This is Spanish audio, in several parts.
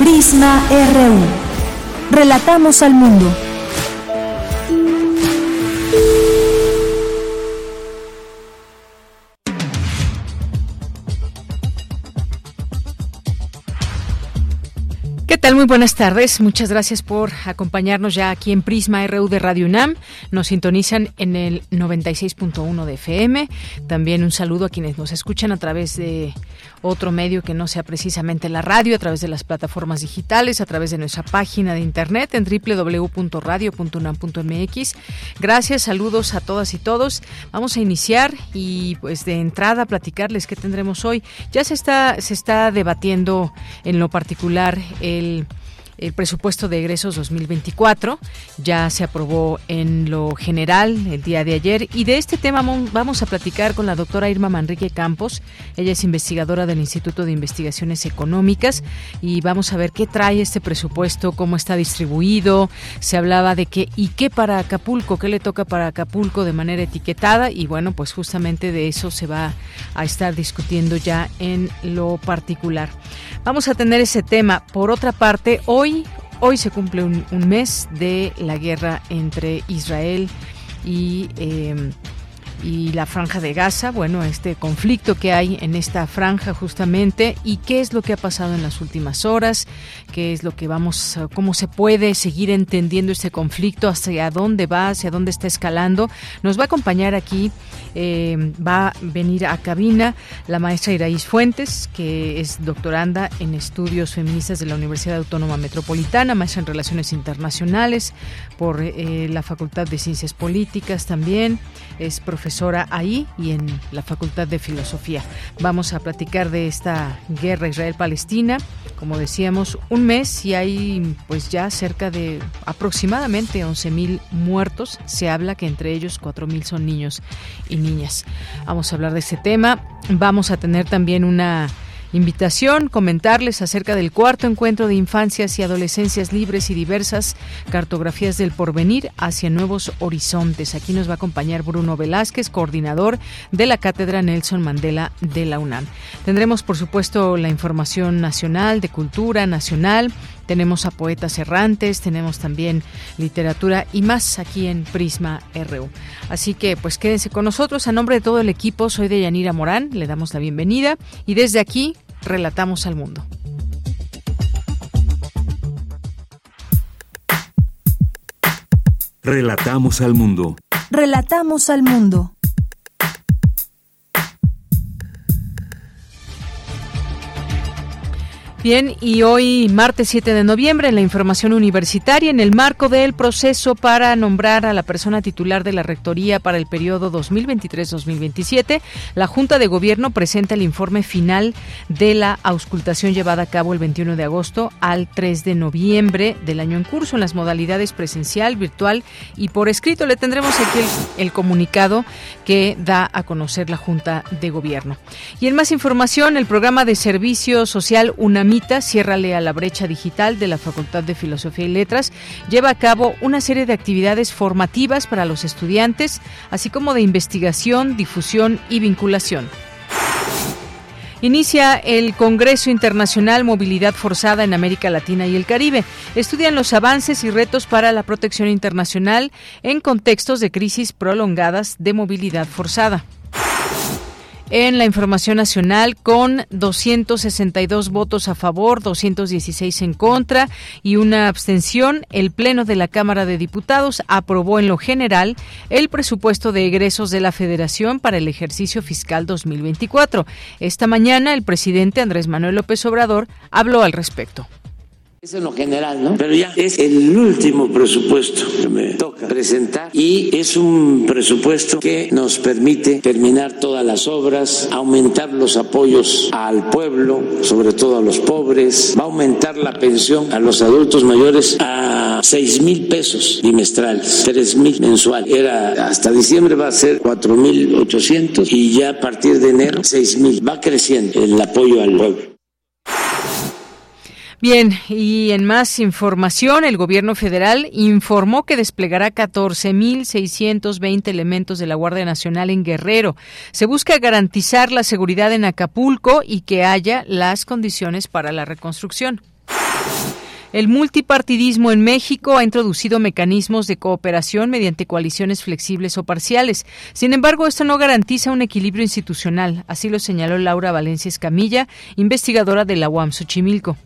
Prisma RU. Relatamos al mundo. ¿Qué tal? Muy buenas tardes. Muchas gracias por acompañarnos ya aquí en Prisma RU de Radio UNAM. Nos sintonizan en el 96.1 de FM. También un saludo a quienes nos escuchan a través de otro medio que no sea precisamente la radio, a través de las plataformas digitales, a través de nuestra página de internet en www.radio.unam.mx. Gracias, saludos a todas y todos. Vamos a iniciar y pues de entrada platicarles qué tendremos hoy. Ya se está se está debatiendo en lo particular el el presupuesto de egresos 2024 ya se aprobó en lo general el día de ayer y de este tema vamos a platicar con la doctora Irma Manrique Campos. Ella es investigadora del Instituto de Investigaciones Económicas y vamos a ver qué trae este presupuesto, cómo está distribuido. Se hablaba de qué y qué para Acapulco, qué le toca para Acapulco de manera etiquetada y bueno, pues justamente de eso se va a estar discutiendo ya en lo particular. Vamos a tener ese tema. Por otra parte, hoy, hoy se cumple un, mes de la guerra entre Israel y eh, y la franja de Gaza, bueno, este conflicto que hay en esta franja justamente y qué es lo que ha pasado en las últimas horas, qué es lo que vamos, cómo se puede seguir entendiendo este conflicto, hacia dónde va, hacia dónde está escalando. Nos va a acompañar aquí, eh, va a venir a cabina la maestra Iraís Fuentes, que es doctoranda en estudios feministas de la Universidad Autónoma Metropolitana, maestra en Relaciones Internacionales por eh, la Facultad de Ciencias Políticas también, es profesora ahí y en la Facultad de Filosofía. Vamos a platicar de esta guerra Israel-Palestina. Como decíamos, un mes y hay pues ya cerca de aproximadamente 11.000 muertos. Se habla que entre ellos 4.000 son niños y niñas. Vamos a hablar de este tema. Vamos a tener también una Invitación, comentarles acerca del cuarto encuentro de infancias y adolescencias libres y diversas, cartografías del porvenir hacia nuevos horizontes. Aquí nos va a acompañar Bruno Velázquez, coordinador de la Cátedra Nelson Mandela de la UNAM. Tendremos, por supuesto, la información nacional, de cultura nacional, tenemos a poetas errantes, tenemos también literatura y más aquí en Prisma RU. Así que pues quédense con nosotros. A nombre de todo el equipo, soy de Yanira Morán, le damos la bienvenida y desde aquí relatamos al mundo. Relatamos al mundo. Relatamos al mundo. Bien, y hoy, martes 7 de noviembre, en la información universitaria, en el marco del proceso para nombrar a la persona titular de la Rectoría para el periodo 2023-2027, la Junta de Gobierno presenta el informe final de la auscultación llevada a cabo el 21 de agosto al 3 de noviembre del año en curso, en las modalidades presencial, virtual y por escrito. Le tendremos aquí el, comunicado que da a conocer la Junta de Gobierno. Y en más información, el programa de servicio social UNAM Sierra a la Brecha Digital de la Facultad de Filosofía y Letras, lleva a cabo una serie de actividades formativas para los estudiantes, así como de investigación, difusión y vinculación. Inicia el Congreso Internacional Movilidad Forzada en América Latina y el Caribe. Estudian los avances y retos para la protección internacional en contextos de crisis prolongadas de movilidad forzada en la información nacional con 262 votos a favor, 216 en contra y una abstención. El Pleno de la Cámara de Diputados aprobó en lo general el presupuesto de egresos de la Federación para el ejercicio fiscal 2024. Esta mañana el presidente Andrés Manuel López Obrador habló al respecto. Es en lo general, ¿no? Pero ya es el último presupuesto que me toca presentar y es un presupuesto que nos permite terminar todas las obras, aumentar los apoyos al pueblo, sobre todo a los pobres, va a aumentar la pensión a los adultos mayores a seis mil pesos bimestrales, tres mil mensual. Era hasta diciembre va a ser cuatro mil ochocientos y ya a partir de enero seis mil. Va creciendo el apoyo al pueblo. Bien, y en más información, el gobierno federal informó que desplegará 14.620 elementos de la Guardia Nacional en Guerrero. Se busca garantizar la seguridad en Acapulco y que haya las condiciones para la reconstrucción. El multipartidismo en México ha introducido mecanismos de cooperación mediante coaliciones flexibles o parciales. Sin embargo, esto no garantiza un equilibrio institucional, así lo señaló Laura Valencia Escamilla, investigadora de la UAM Xochimilco.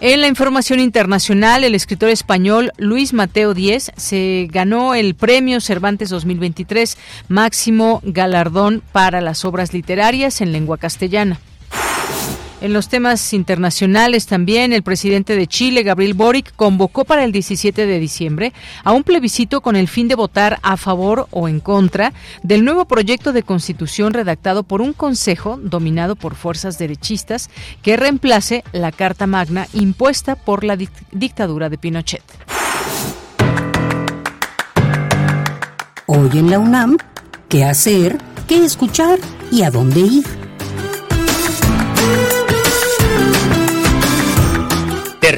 En la información internacional, el escritor español Luis Mateo Díez se ganó el Premio Cervantes 2023, máximo galardón para las obras literarias en lengua castellana. En los temas internacionales también, el presidente de Chile, Gabriel Boric, convocó para el 17 de diciembre a un plebiscito con el fin de votar a favor o en contra del nuevo proyecto de constitución redactado por un consejo dominado por fuerzas derechistas que reemplace la Carta Magna impuesta por la dictadura de Pinochet. Hoy en la UNAM, ¿qué hacer? ¿Qué escuchar? ¿Y a dónde ir?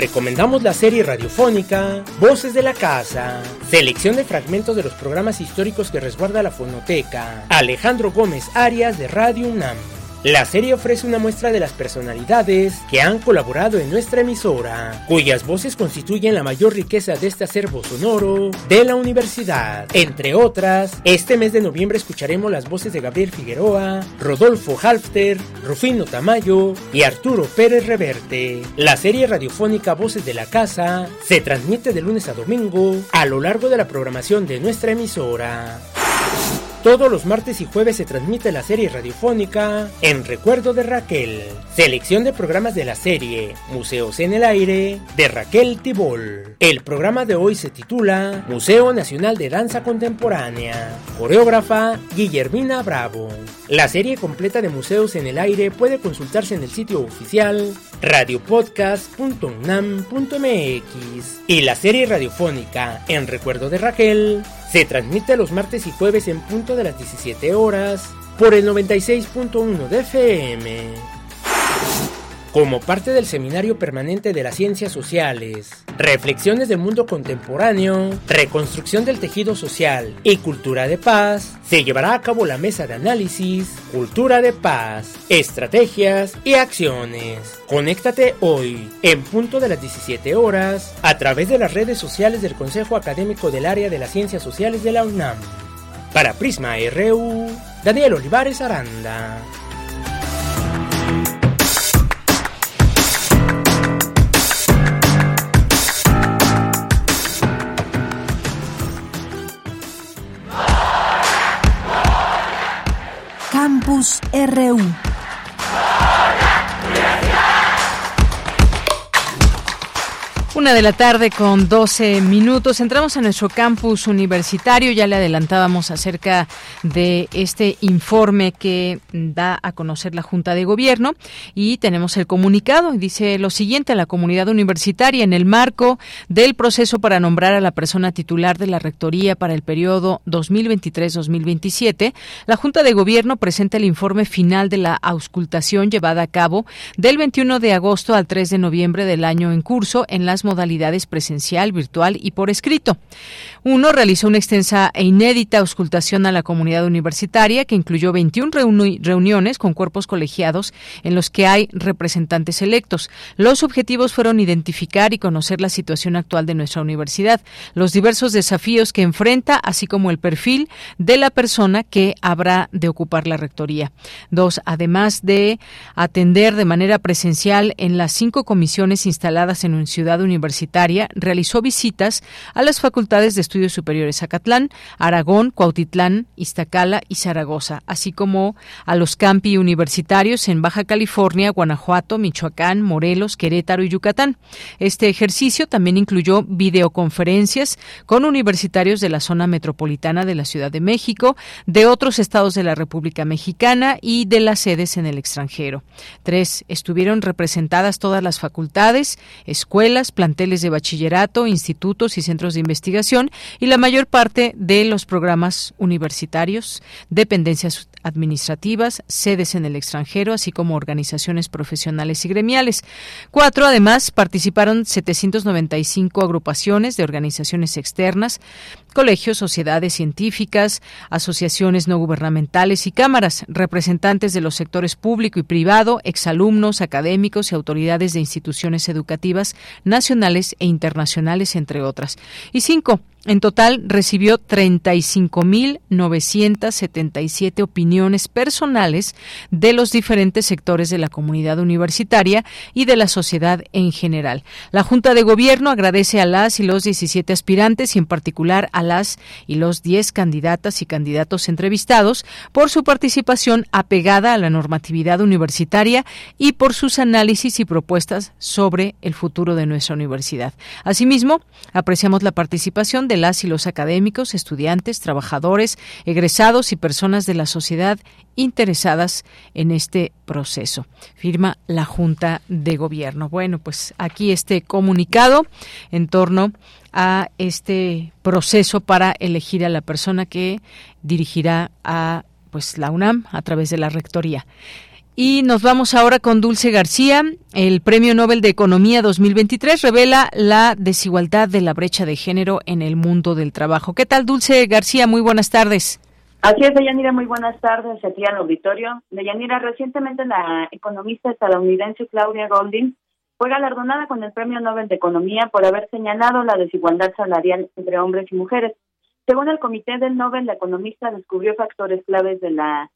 Recomendamos la serie radiofónica Voces de la Casa, selección de fragmentos de los programas históricos que resguarda la fonoteca. Alejandro Gómez Arias de Radio UNAM. La serie ofrece una muestra de las personalidades que han colaborado en nuestra emisora, cuyas voces constituyen la mayor riqueza de este acervo sonoro de la universidad. Entre otras, este mes de noviembre escucharemos las voces de Gabriel Figueroa, Rodolfo Halfter, Rufino Tamayo y Arturo Pérez Reverte. La serie radiofónica Voces de la Casa se transmite de lunes a domingo a lo largo de la programación de nuestra emisora. Todos los martes y jueves se transmite la serie radiofónica En Recuerdo de Raquel, selección de programas de la serie Museos en el Aire de Raquel Tibol. El programa de hoy se titula Museo Nacional de Danza Contemporánea, coreógrafa Guillermina Bravo. La serie completa de Museos en el Aire puede consultarse en el sitio oficial radiopodcast.unam.mx y la serie radiofónica En Recuerdo de Raquel se transmite los martes y jueves en punto de las 17 horas por el 96.1 de FM como parte del Seminario Permanente de las Ciencias Sociales, Reflexiones del Mundo Contemporáneo, Reconstrucción del Tejido Social y Cultura de Paz, se llevará a cabo la mesa de análisis Cultura de Paz, Estrategias y Acciones. Conéctate hoy, en punto de las 17 horas, a través de las redes sociales del Consejo Académico del Área de las Ciencias Sociales de la UNAM. Para Prisma RU, Daniel Olivares Aranda. Campus RU. Una de la tarde con 12 minutos. Entramos a nuestro campus universitario. Ya le adelantábamos acerca de este informe que da a conocer la Junta de Gobierno y tenemos el comunicado. Dice lo siguiente a la comunidad universitaria en el marco del proceso para nombrar a la persona titular de la rectoría para el periodo 2023-2027. La Junta de Gobierno presenta el informe final de la auscultación llevada a cabo del 21 de agosto al 3 de noviembre del año en curso en las modalidades presencial, virtual y por escrito. Uno realizó una extensa e inédita auscultación a la comunidad universitaria que incluyó 21 reuniones con cuerpos colegiados en los que hay representantes electos. Los objetivos fueron identificar y conocer la situación actual de nuestra universidad, los diversos desafíos que enfrenta, así como el perfil de la persona que habrá de ocupar la rectoría. Dos, además de atender de manera presencial en las cinco comisiones instaladas en una ciudad universitaria, Universitaria realizó visitas a las facultades de estudios superiores Acatlán, Aragón, Cuautitlán, Iztacala y Zaragoza, así como a los campi universitarios en Baja California, Guanajuato, Michoacán, Morelos, Querétaro y Yucatán. Este ejercicio también incluyó videoconferencias con universitarios de la zona metropolitana de la Ciudad de México, de otros estados de la República Mexicana y de las sedes en el extranjero. Tres, estuvieron representadas todas las facultades, escuelas, planteles de bachillerato, institutos y centros de investigación y la mayor parte de los programas universitarios, dependencias administrativas, sedes en el extranjero, así como organizaciones profesionales y gremiales. Cuatro, además, participaron 795 agrupaciones de organizaciones externas, colegios, sociedades científicas, asociaciones no gubernamentales y cámaras, representantes de los sectores público y privado, exalumnos, académicos y autoridades de instituciones educativas nacionales e internacionales, entre otras. Y cinco, en total recibió 35.977 opiniones personales de los diferentes sectores de la comunidad universitaria y de la sociedad en general. La Junta de Gobierno agradece a las y los 17 aspirantes y en particular a las y los 10 candidatas y candidatos entrevistados por su participación apegada a la normatividad universitaria y por sus análisis y propuestas sobre el futuro de nuestra universidad. Asimismo, apreciamos la participación de las y los académicos, estudiantes, trabajadores, egresados y personas de la sociedad interesadas en este proceso. Firma la Junta de Gobierno. Bueno, pues aquí este comunicado en torno a este proceso para elegir a la persona que dirigirá a pues la UNAM a través de la rectoría. Y nos vamos ahora con Dulce García. El Premio Nobel de Economía 2023 revela la desigualdad de la brecha de género en el mundo del trabajo. ¿Qué tal, Dulce García? Muy buenas tardes. Así es, Deyanira, muy buenas tardes aquí al auditorio. Deyanira, recientemente la economista estadounidense Claudia Golding fue galardonada con el Premio Nobel de Economía por haber señalado la desigualdad salarial entre hombres y mujeres. Según el Comité del Nobel, la economista descubrió factores claves de la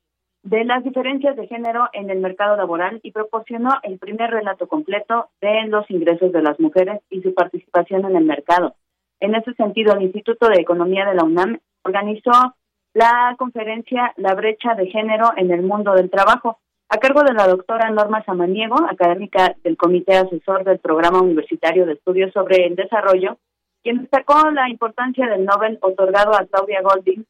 de las diferencias de género en el mercado laboral y proporcionó el primer relato completo de los ingresos de las mujeres y su participación en el mercado. En ese sentido, el Instituto de Economía de la UNAM organizó la conferencia La brecha de género en el mundo del trabajo, a cargo de la doctora Norma Samaniego, académica del Comité Asesor del Programa Universitario de Estudios sobre el Desarrollo, quien destacó la importancia del Nobel otorgado a Claudia Golding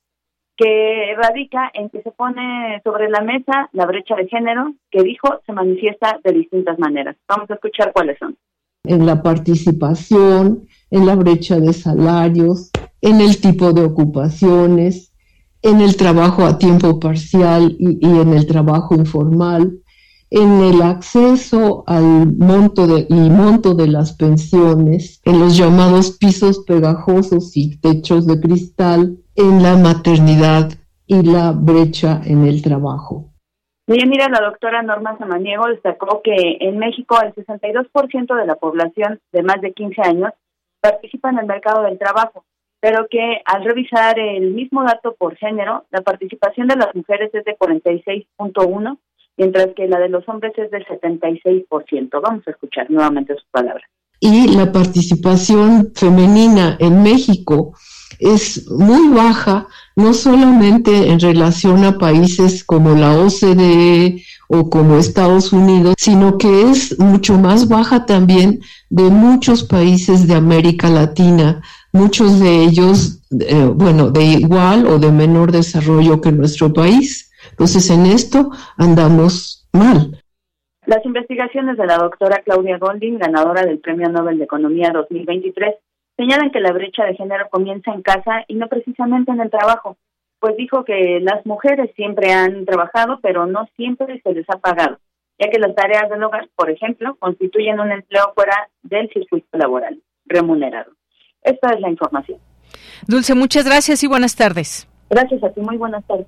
que radica en que se pone sobre la mesa la brecha de género que dijo se manifiesta de distintas maneras. Vamos a escuchar cuáles son. En la participación, en la brecha de salarios, en el tipo de ocupaciones, en el trabajo a tiempo parcial y, en el trabajo informal, en el acceso al monto de, y monto de las pensiones, en los llamados pisos pegajosos y techos de cristal, en la maternidad y la brecha en el trabajo. Bien, mira, la doctora Norma Samaniego destacó que en México el 62% de la población de más de 15 años participa en el mercado del trabajo, pero que al revisar el mismo dato por género, la participación de las mujeres es de 46.1, mientras que la de los hombres es del 76%. Vamos a escuchar nuevamente sus palabras. Y la participación femenina en México es muy baja, no solamente en relación a países como la OCDE o como Estados Unidos, sino que es mucho más baja también de muchos países de América Latina, muchos de ellos, eh, bueno, de igual o de menor desarrollo que nuestro país. Entonces, en esto andamos mal. Las investigaciones de la doctora Claudia Golding, ganadora del Premio Nobel de Economía 2023, señalan que la brecha de género comienza en casa y no precisamente en el trabajo, pues dijo que las mujeres siempre han trabajado, pero no siempre se les ha pagado, ya que las tareas del hogar, por ejemplo, constituyen un empleo fuera del circuito laboral remunerado. Esta es la información. Dulce, muchas gracias y buenas tardes. Gracias a ti, muy buenas tardes.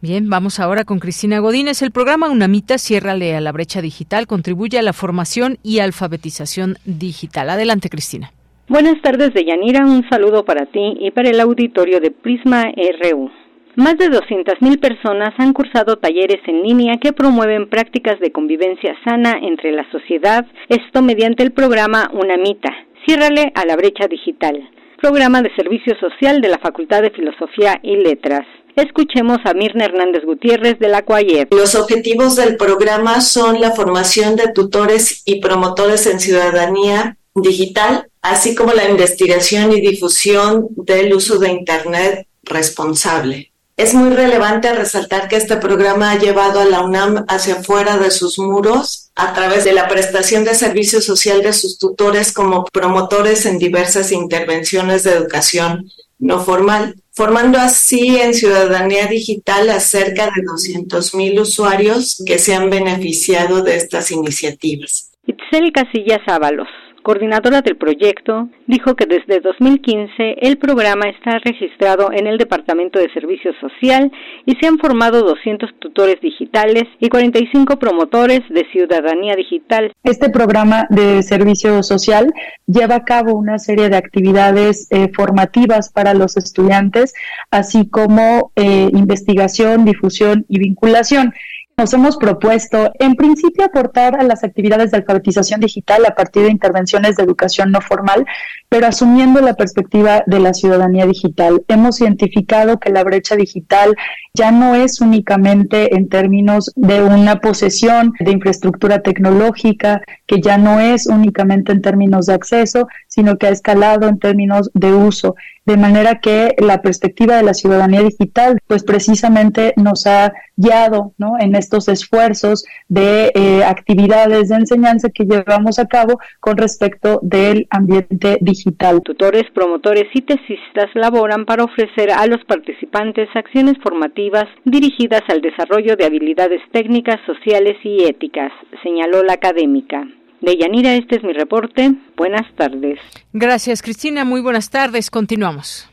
Bien, vamos ahora con Cristina Godínez. El programa UNAMITA Ciérrale a la brecha digital contribuye a la formación y alfabetización digital. Adelante, Cristina. Buenas tardes, Deyanira. Un saludo para ti y para el auditorio de Prisma RU. Más de 200.000 personas han cursado talleres en línea que promueven prácticas de convivencia sana entre la sociedad, esto mediante el programa Unamita, Ciérrale a la brecha digital, programa de servicio social de la Facultad de Filosofía y Letras. Escuchemos a Mirna Hernández Gutiérrez de la CUAYEP. Los objetivos del programa son la formación de tutores y promotores en ciudadanía digital, así como la investigación y difusión del uso de Internet responsable. Es muy relevante resaltar que este programa ha llevado a la UNAM hacia fuera de sus muros a través de la prestación de servicio social de sus tutores como promotores en diversas intervenciones de educación no formal, formando así en ciudadanía digital a cerca de 200.000 usuarios que se han beneficiado de estas iniciativas. Itzel Casillas Ábalos coordinadora del proyecto, dijo que desde 2015 el programa está registrado en el Departamento de Servicio Social y se han formado 200 tutores digitales y 45 promotores de ciudadanía digital. Este programa de servicio social lleva a cabo una serie de actividades eh, formativas para los estudiantes, así como eh, investigación, difusión y vinculación. Nos hemos propuesto, en principio, aportar a las actividades de alfabetización digital a partir de intervenciones de educación no formal, pero asumiendo la perspectiva de la ciudadanía digital. Hemos identificado que la brecha digital ya no es únicamente en términos de una posesión de infraestructura tecnológica, que ya no es únicamente en términos de acceso, sino que ha escalado en términos de uso de manera que la perspectiva de la ciudadanía digital, pues precisamente nos ha guiado ¿no? en estos esfuerzos de eh, actividades de enseñanza que llevamos a cabo con respecto del ambiente digital. Tutores, promotores y tesistas laboran para ofrecer a los participantes acciones formativas dirigidas al desarrollo de habilidades técnicas, sociales y éticas, señaló la académica. De Yanira, este es mi reporte. Buenas tardes. Gracias, Cristina. Muy buenas tardes. Continuamos.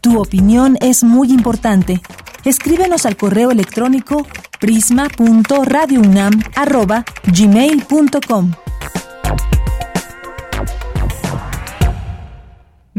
Tu opinión es muy importante. Escríbenos al correo electrónico prisma.radiounam@gmail.com.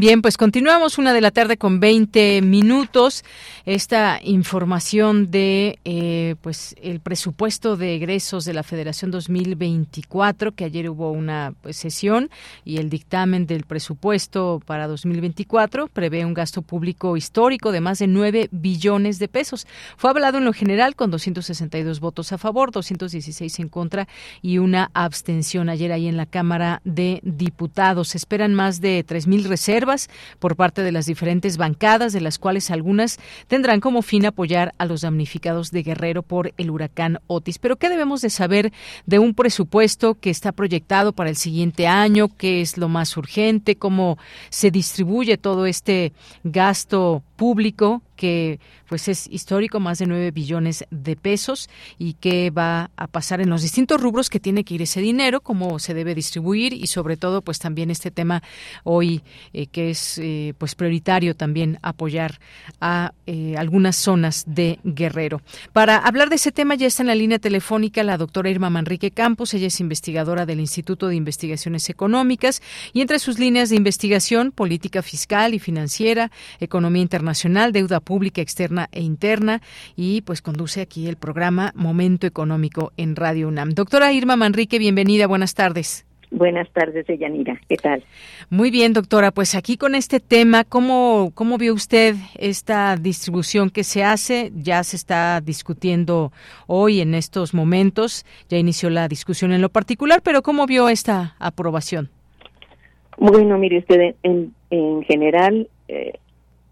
Bien, pues continuamos una de la tarde con 20 minutos. Esta información de eh, pues el presupuesto de egresos de la Federación 2024, que ayer hubo una pues, sesión y el dictamen del presupuesto para 2024 prevé un gasto público histórico de más de 9 billones de pesos. Fue hablado en lo general con 262 votos a favor, 216 en contra y una abstención ayer ahí en la Cámara de Diputados. Se esperan más de 3.000 reservas por parte de las diferentes bancadas, de las cuales algunas tendrán como fin apoyar a los damnificados de Guerrero por el huracán Otis. Pero ¿qué debemos de saber de un presupuesto que está proyectado para el siguiente año? ¿Qué es lo más urgente? ¿Cómo se distribuye todo este gasto público que pues es histórico, más de 9 billones de pesos y qué va a pasar en los distintos rubros que tiene que ir ese dinero, cómo se debe distribuir y sobre todo pues también este tema hoy eh, que es eh, pues prioritario también apoyar a eh, algunas zonas de Guerrero. Para hablar de ese tema ya está en la línea telefónica la doctora Irma Manrique Campos, ella es investigadora del Instituto de Investigaciones Económicas y entre sus líneas de investigación, política fiscal y financiera, economía internacional, deuda pública, pública externa e interna y pues conduce aquí el programa Momento Económico en Radio UNAM. Doctora Irma Manrique, bienvenida, buenas tardes. Buenas tardes, Yanira. ¿Qué tal? Muy bien, doctora. Pues aquí con este tema, ¿cómo, ¿cómo vio usted esta distribución que se hace? Ya se está discutiendo hoy en estos momentos. Ya inició la discusión en lo particular, pero ¿cómo vio esta aprobación? Bueno, mire usted, en, en general, eh,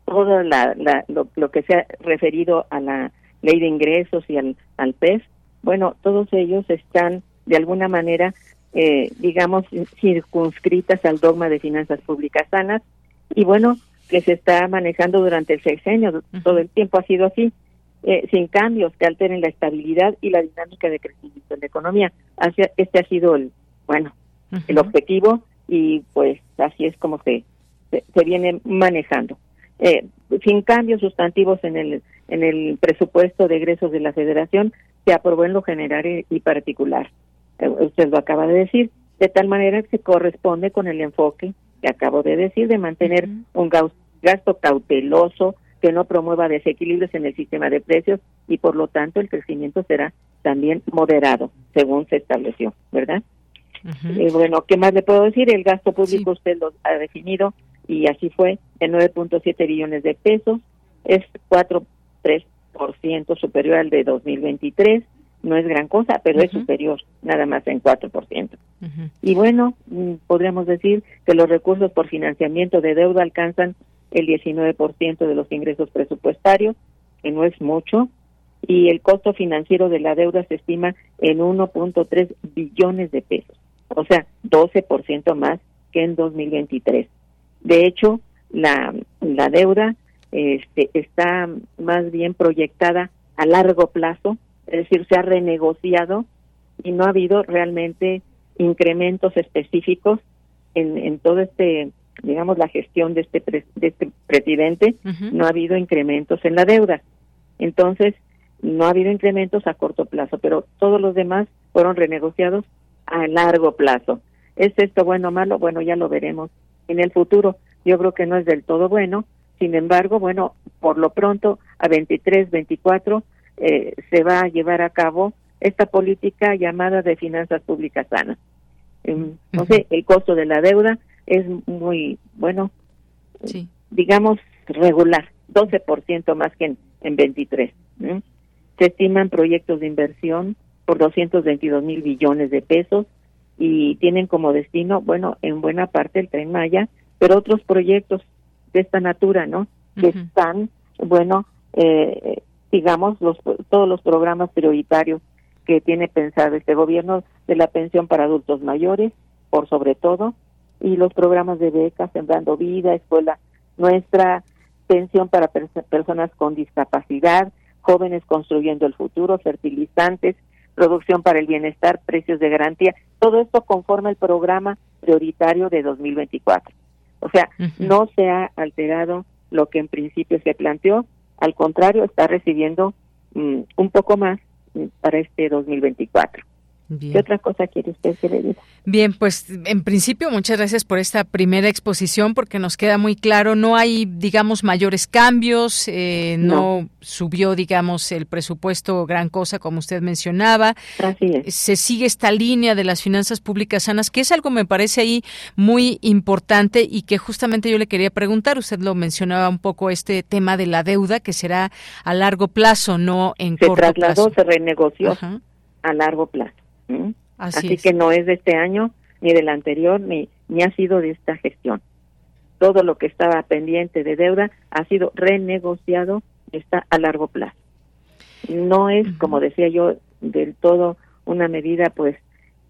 todo la, lo, que se ha referido a la ley de ingresos y al, al PES, bueno, todos ellos están de alguna manera, eh, digamos, circunscritas al dogma de finanzas públicas sanas. Y bueno, que se está manejando durante el sexenio, todo el tiempo ha sido así, eh, sin cambios que alteren la estabilidad y la dinámica de crecimiento de la economía. este ha sido el, bueno, el objetivo y pues así es como se, se viene manejando eh, sin cambios sustantivos en el en el presupuesto de egresos de la Federación se aprobó en lo general y, particular. Eh, usted lo acaba de decir, de tal manera que se corresponde con el enfoque que acabo de decir de mantener un gasto cauteloso, que no promueva desequilibrios en el sistema de precios y por lo tanto el crecimiento será también moderado, según se estableció, ¿verdad? Eh, bueno, ¿qué más le puedo decir? El gasto público usted lo ha definido y así fue, de 9.7 billones de pesos, es 4,3% superior al de 2023, no es gran cosa, pero es superior, nada más en 4%. Y bueno, mm, podríamos decir que los recursos por financiamiento de deuda alcanzan el 19% de los ingresos presupuestarios, que no es mucho, y el costo financiero de la deuda se estima en 1.3 billones de pesos, o sea, 12% más que en 2023. De hecho, la, la deuda este, está más bien proyectada a largo plazo, es decir, se ha renegociado y no ha habido realmente incrementos específicos en, en todo este digamos, la gestión de este, de este presidente, no ha habido incrementos en la deuda. Entonces, no ha habido incrementos a corto plazo, pero todos los demás fueron renegociados a largo plazo. ¿Es esto bueno o malo? Bueno, ya lo veremos en el futuro. Yo creo que no es del todo bueno. Sin embargo, bueno, por lo pronto, a 23, 24, eh, se va a llevar a cabo esta política llamada de finanzas públicas sanas. Em, no sé, el costo de la deuda es muy, bueno, digamos regular, 12% más que en, en 23. Se estiman proyectos de inversión por 222 mil billones de pesos y tienen como destino, bueno, en buena parte el tren Maya, pero otros proyectos de esta natura, ¿no? Que están, bueno, eh, digamos, los, todos los programas prioritarios que tiene pensado este gobierno de la pensión para adultos mayores, por sobre todo, y los programas de becas, Sembrando Vida, Escuela Nuestra, pensión para personas con discapacidad, jóvenes construyendo el futuro, fertilizantes, producción para el bienestar, precios de garantía, todo esto conforma el programa prioritario de 2024. O sea, no se ha alterado lo que en principio se planteó, al contrario, está recibiendo mm, un poco más mm, para este 2024. ¿Qué otra cosa quiere usted que le diga? Bien, pues en principio muchas gracias por esta primera exposición porque nos queda muy claro, no hay, digamos, mayores cambios, eh, no. subió, digamos, el presupuesto gran cosa como usted mencionaba. Se sigue esta línea de las finanzas públicas sanas, que es algo me parece ahí muy importante y que justamente yo le quería preguntar, usted lo mencionaba un poco este tema de la deuda que será a largo plazo, no en se corto trasladó, Se renegoció a largo plazo. Así, que no es de este año, ni del anterior, ni, ni ha sido de esta gestión. Todo lo que estaba pendiente de deuda ha sido renegociado, está a largo plazo. No es, como decía yo, del todo una medida pues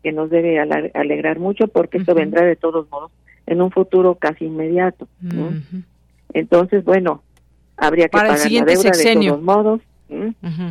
que nos debe alegrar mucho porque esto vendrá de todos modos en un futuro casi inmediato. Entonces, bueno, habría que pagar la deuda de todos modos,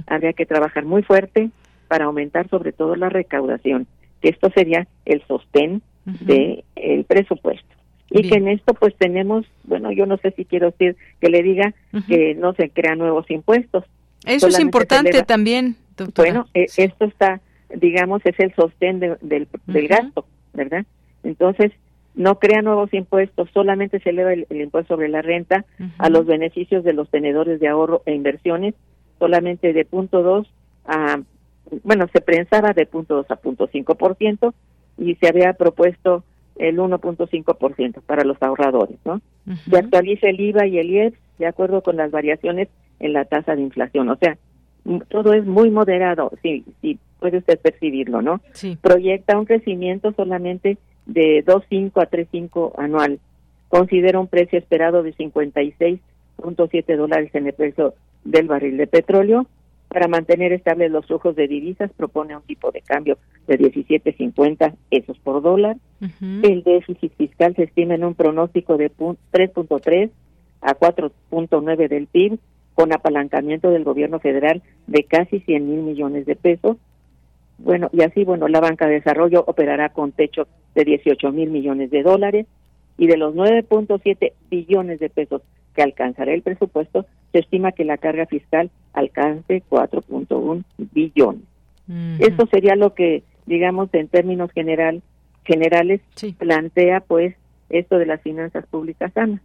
habría que trabajar muy fuerte para aumentar sobre todo la recaudación, que esto sería el sostén del el presupuesto. Y que en esto pues tenemos, bueno, yo no sé si quiero decir que le diga que no se crean nuevos impuestos. Eso es importante también, Bueno, e, esto está, digamos, es el sostén del, del gasto, ¿verdad? Entonces, no crea nuevos impuestos, solamente se eleva el, impuesto sobre la renta a los beneficios de los tenedores de ahorro e inversiones, solamente de punto dos a bueno, se pensaba de punto dos a punto cinco por ciento y se había propuesto el 1.5% para los ahorradores, ¿no? Se actualiza el IVA y el IEPS de acuerdo con las variaciones en la tasa de inflación, o sea, todo es muy moderado, sí, sí, puede usted percibirlo, ¿no? Sí. Proyecta un crecimiento solamente de 2.5 a 3.5 anual. Considera un precio esperado de 56.7 dólares en el precio del barril de petróleo para mantener estables los flujos de divisas, propone un tipo de cambio de 17.50 pesos por dólar. El déficit fiscal se estima en un pronóstico de 3.3 a 4.9 del PIB, con apalancamiento del gobierno federal de casi 100 mil millones de pesos. Bueno, y así, bueno, la banca de desarrollo operará con techo de 18 mil millones de dólares y de los 9.7 billones de pesos que alcanzará el presupuesto, se estima que la carga fiscal alcance 4.1 billones. Esto sería lo que, digamos, en términos general, generales, plantea pues esto de las finanzas públicas sanas.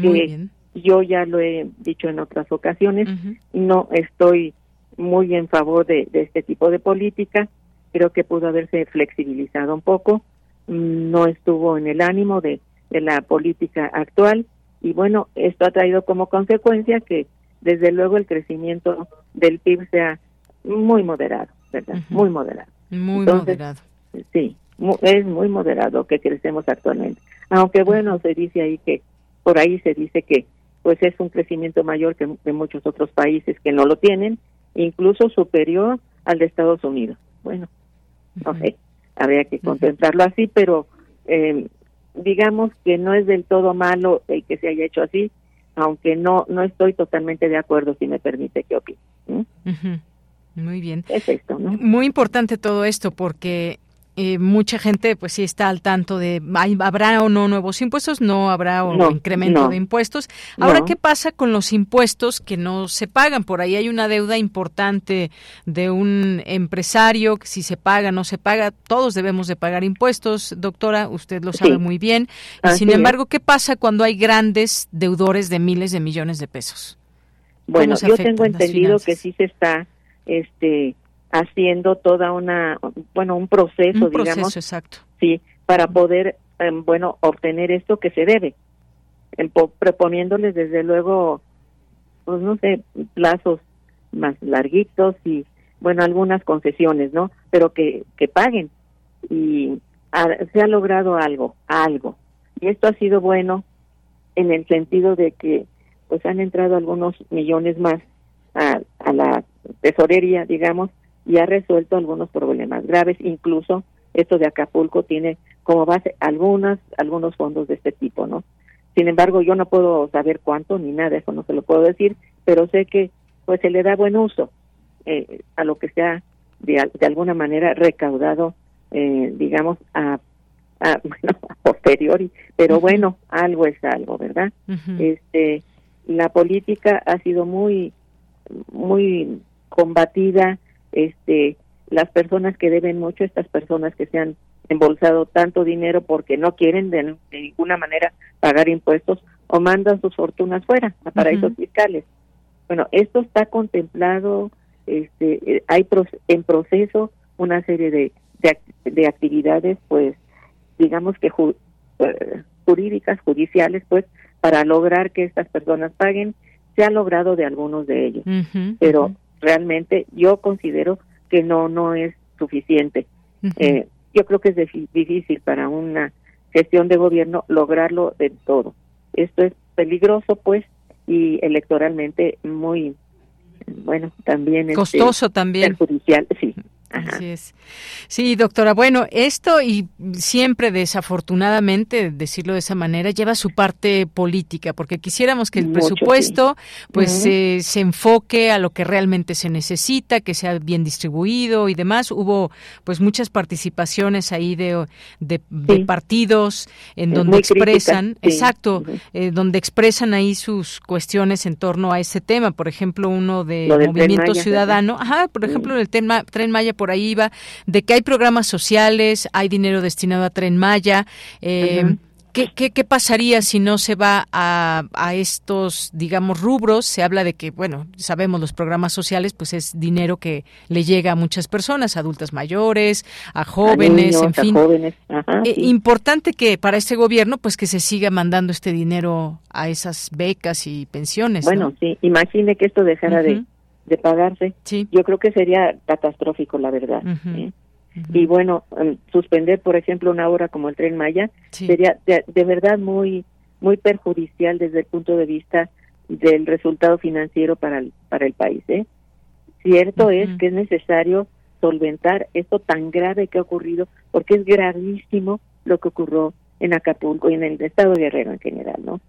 que yo ya lo he dicho en otras ocasiones, no estoy muy en favor de, este tipo de política, creo que pudo haberse flexibilizado un poco, no estuvo en el ánimo de, la política actual y bueno, esto ha traído como consecuencia que desde luego el crecimiento del PIB sea muy moderado, ¿verdad? Muy moderado. Muy moderado. Sí, es muy moderado que crecemos actualmente. Aunque bueno, se dice ahí que, por ahí se dice que pues es un crecimiento mayor que de muchos otros países que no lo tienen, incluso superior al de Estados Unidos. Bueno, no sé, habría que contemplarlo así, pero eh, digamos que no es del todo malo el que se haya hecho así, aunque no no estoy totalmente de acuerdo, si me permite que opine. Muy bien. Es esto, ¿no? Muy importante todo esto porque eh, mucha gente pues sí está al tanto de habrá o no nuevos impuestos, no habrá o incremento de impuestos. Ahora, ¿qué pasa con los impuestos que no se pagan? Por ahí hay una deuda importante de un empresario, que si se paga, no se paga, todos debemos de pagar impuestos, doctora, usted lo sabe muy bien. Y sin embargo, ¿qué pasa cuando hay grandes deudores de miles de millones de pesos? Bueno, yo tengo entendido que sí se está este haciendo toda una, bueno, un proceso, un proceso digamos, exacto. sí, para poder, em, bueno, obtener esto que se debe, em, proponiéndoles desde luego, pues no sé, plazos más larguitos y, bueno, algunas concesiones, ¿no? Pero que, que paguen y se ha logrado algo, algo. Y esto ha sido bueno en el sentido de que, pues han entrado algunos millones más a, a la tesorería, digamos, y ha resuelto algunos problemas graves, incluso esto de Acapulco tiene como base algunas algunos fondos de este tipo, ¿no? Sin embargo, yo no puedo saber cuánto ni nada, eso no se lo puedo decir, pero sé que pues se le da buen uso eh, a lo que sea de, de alguna manera recaudado, eh, digamos, a, a, bueno, a posteriori, pero bueno, algo es algo, ¿verdad? Este, la política ha sido muy, muy combatida este las personas que deben mucho, estas personas que se han embolsado tanto dinero porque no quieren de, ninguna manera pagar impuestos o mandan sus fortunas fuera a paraísos fiscales. Bueno, esto está contemplado, este, eh, hay en proceso una serie de, de, actividades, pues, digamos que eh, jurídicas, judiciales, pues, para lograr que estas personas paguen. Se ha logrado de algunos de ellos, pero realmente yo considero que no no es suficiente. eh, yo creo que es difícil para una gestión de gobierno lograrlo de todo. Esto es peligroso, pues, y electoralmente muy, bueno, también este, costoso también perjudicial, sí. Así es. Sí, doctora. Bueno, esto y siempre desafortunadamente, decirlo de esa manera, lleva su parte política, porque quisiéramos que el presupuesto pues se enfoque a lo que realmente se necesita, que sea bien distribuido y demás. Hubo pues muchas participaciones ahí de, de, partidos en donde expresan, exacto, eh, donde expresan ahí sus cuestiones en torno a ese tema. Por ejemplo, uno de Movimiento Ciudadano, ajá, por ejemplo, el tema Tren Maya por ahí va, de que hay programas sociales, hay dinero destinado a Tren Maya. Eh, ¿Qué, qué, pasaría si no se va a, a, estos, digamos, rubros? Se habla de que, bueno, sabemos los programas sociales, pues es dinero que le llega a muchas personas, adultas mayores, a jóvenes, en fin. Eh, importante que para este gobierno, pues que se siga mandando este dinero a esas becas y pensiones. Bueno, sí, imagine que esto dejara de de pagarse. Yo creo que sería catastrófico, la verdad. ¿eh? Y bueno, em, suspender, por ejemplo, una obra como el Tren Maya sería de, verdad muy muy perjudicial desde el punto de vista del resultado financiero para el, para el país. ¿eh? Cierto es que es necesario solventar esto tan grave que ha ocurrido, porque es gravísimo lo que ocurrió en Acapulco y en el estado de Guerrero en general, ¿no?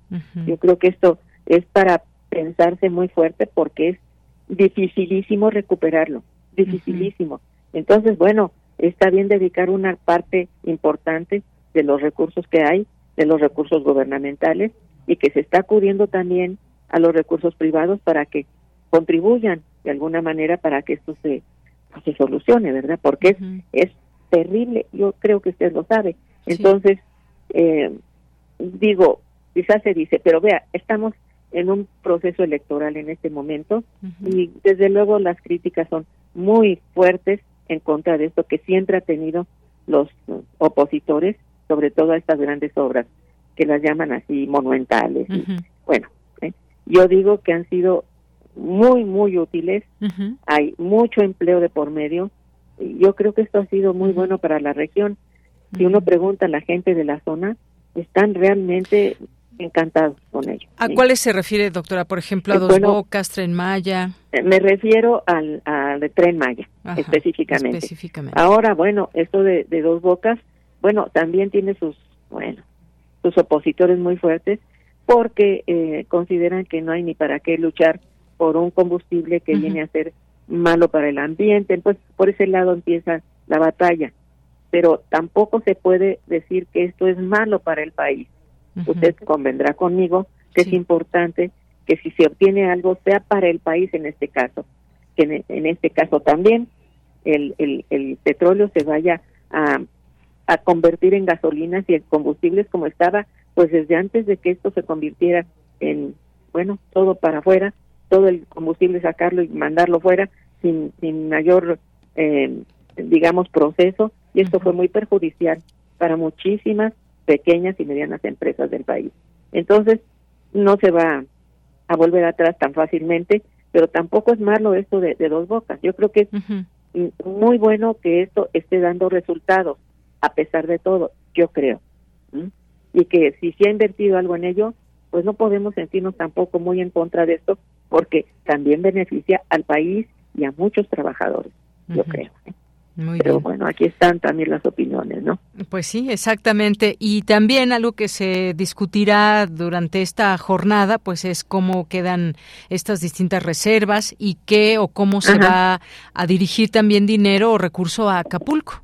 Yo creo que esto es para pensarse muy fuerte porque es dificilísimo recuperarlo, dificilísimo. Entonces, bueno, está bien dedicar una parte importante de los recursos que hay, de los recursos gubernamentales, y que se está acudiendo también a los recursos privados para que contribuyan de alguna manera para que esto se, pues, se solucione, ¿verdad? Porque es, es terrible, yo creo que usted lo sabe. Entonces, eh, digo, quizás se dice, pero vea, estamos en un proceso electoral en este momento. Y desde luego las críticas son muy fuertes en contra de esto que siempre ha tenido los opositores, sobre todo a estas grandes obras que las llaman así monumentales. bueno, ¿eh? yo digo que han sido muy, muy útiles, hay mucho empleo de por medio, y yo creo que esto ha sido muy bueno para la región. Si uno pregunta a la gente de la zona, están realmente encantados con ello. ¿A cuáles se refiere, doctora? Por ejemplo, a eh, Dos Bocas, Tren Maya. Eh, me refiero al, al Tren Maya, específicamente. Ahora, bueno, esto de, Dos Bocas, bueno, también tiene sus, bueno, sus opositores muy fuertes porque eh, consideran que no hay ni para qué luchar por un combustible que viene a ser malo para el ambiente. Pues por ese lado empieza la batalla. Pero tampoco se puede decir que esto es malo para el país usted convendrá conmigo que es importante que si se obtiene algo sea para el país en este caso, que en, este caso también el, el, petróleo se vaya a, a convertir en gasolinas y en combustibles como estaba pues desde antes de que esto se convirtiera en, bueno, todo para afuera, todo el combustible sacarlo y mandarlo fuera sin, sin mayor, eh, digamos, proceso, y esto fue muy perjudicial para muchísimas pequeñas y medianas empresas del país. Entonces, no se va a volver atrás tan fácilmente, pero tampoco es malo esto de, dos bocas. Yo creo que es muy bueno que esto esté dando resultados, a pesar de todo, yo creo. Y que si se ha invertido algo en ello, pues no podemos sentirnos tampoco muy en contra de esto, porque también beneficia al país y a muchos trabajadores, yo creo. ¿eh? Muy Pero bueno, aquí están también las opiniones, ¿no? Pues sí, exactamente. Y también algo que se discutirá durante esta jornada, pues es cómo quedan estas distintas reservas y qué o cómo se va a dirigir también dinero o recurso a Acapulco.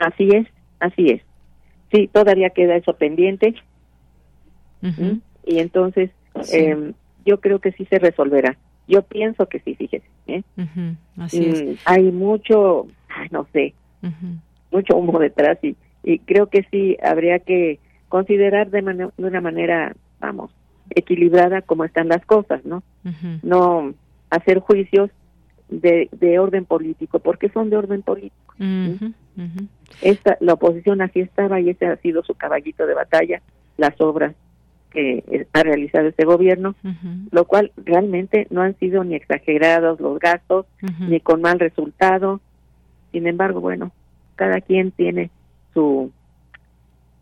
Así es, así es. Sí, todavía queda eso pendiente. ¿Mm? Y entonces, em, yo creo que sí se resolverá. Yo pienso que sí, fíjese. ¿eh? Así es. Mm, hay mucho no sé, mucho humo detrás y, y creo que sí habría que considerar de, de una manera, vamos, equilibrada cómo están las cosas, ¿no? No hacer juicios de, de orden político, porque son de orden político. Esta, la oposición así estaba y ese ha sido su caballito de batalla, las obras que ha realizado este gobierno, lo cual realmente no han sido ni exagerados los gastos, ni con mal resultado, sin embargo, bueno, cada quien tiene su,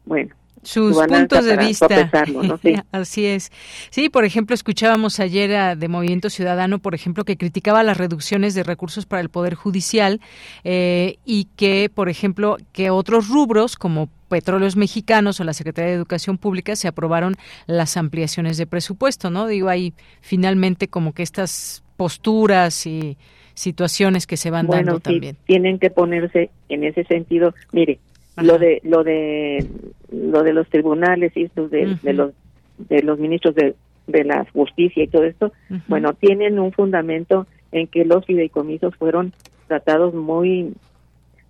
bueno, sus puntos de vista. Así es. Sí, por ejemplo, escuchábamos ayer de Movimiento Ciudadano, por ejemplo, que criticaba las reducciones de recursos para el Poder Judicial eh, y que, por ejemplo, que otros rubros como Petróleos Mexicanos o la Secretaría de Educación Pública se aprobaron las ampliaciones de presupuesto, ¿no? Digo, ahí finalmente como que estas posturas y situaciones que se van dando también. Tienen que ponerse en ese sentido. Mire, lo de lo de lo de los tribunales y esto de, los de los ministros de, de la justicia y todo esto, bueno, tienen un fundamento en que los fideicomisos fueron tratados muy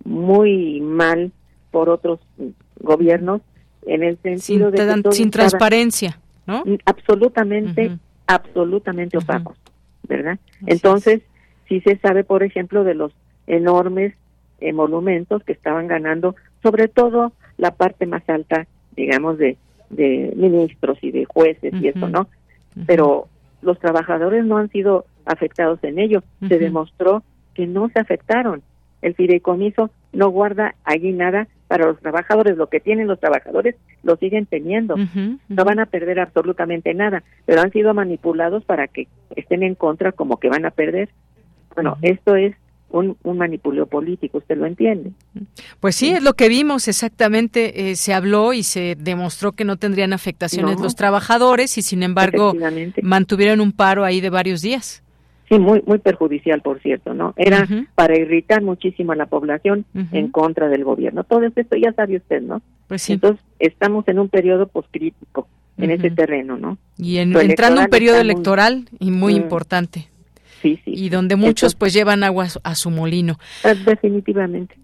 muy mal por otros gobiernos en el sentido de que sin transparencia, ¿no? Absolutamente, absolutamente opacos, ¿verdad? Entonces, sí se sabe, por ejemplo, de los enormes eh, monumentos que estaban ganando, sobre todo la parte más alta, digamos, de, de ministros y de jueces y eso, ¿no? Pero los trabajadores no han sido afectados en ello. Se demostró que no se afectaron. El fideicomiso no guarda allí nada para los trabajadores. Lo que tienen los trabajadores lo siguen teniendo. No van a perder absolutamente nada, pero han sido manipulados para que estén en contra como que van a perder. Bueno, esto es un, un manipulio político, usted lo entiende. Pues sí, es lo que vimos exactamente. Eh, se habló y se demostró que no tendrían afectaciones los trabajadores y sin embargo mantuvieron un paro ahí de varios días. Sí, muy muy perjudicial, por cierto, ¿no? Era para irritar muchísimo a la población en contra del gobierno. Todo esto ya sabe usted, ¿no? Pues sí. Entonces, estamos en un periodo poscrítico en ese terreno, ¿no? Y en, entrando un periodo electoral y muy Y donde muchos pues llevan agua a su molino. Ah, definitivamente,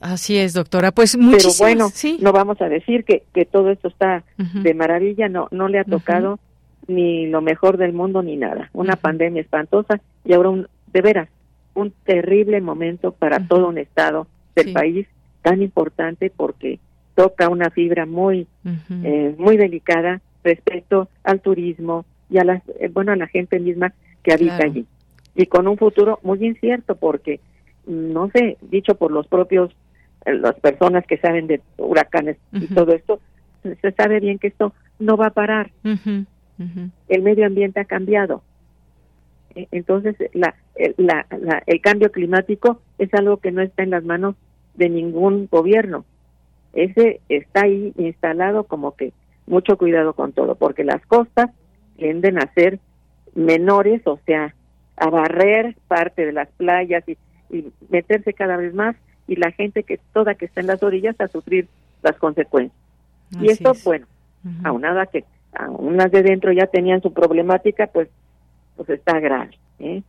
así es. doctora. Pues muchísimas, Pero bueno, no vamos a decir que, que todo esto está de maravilla, no no le ha tocado ni lo mejor del mundo ni nada. Una pandemia espantosa y ahora un, de veras, un terrible momento para todo un estado del país tan importante porque toca una fibra muy eh, muy delicada respecto al turismo y a la eh, bueno a la gente misma que habita allí y con un futuro muy incierto porque no sé dicho por los propios eh, las personas que saben de huracanes y todo esto se sabe bien que esto no va a parar. El medio ambiente ha cambiado. E, entonces la, la, el cambio climático es algo que no está en las manos de ningún gobierno. Ese está ahí instalado como que mucho cuidado con todo porque las costas tienden a ser menores o sea a barrer parte de las playas y, meterse cada vez más y la gente que toda que está en las orillas a sufrir las consecuencias. y esto, bueno, aunada que aún las de dentro ya tenían su problemática, pues, pues está grave. ¿eh?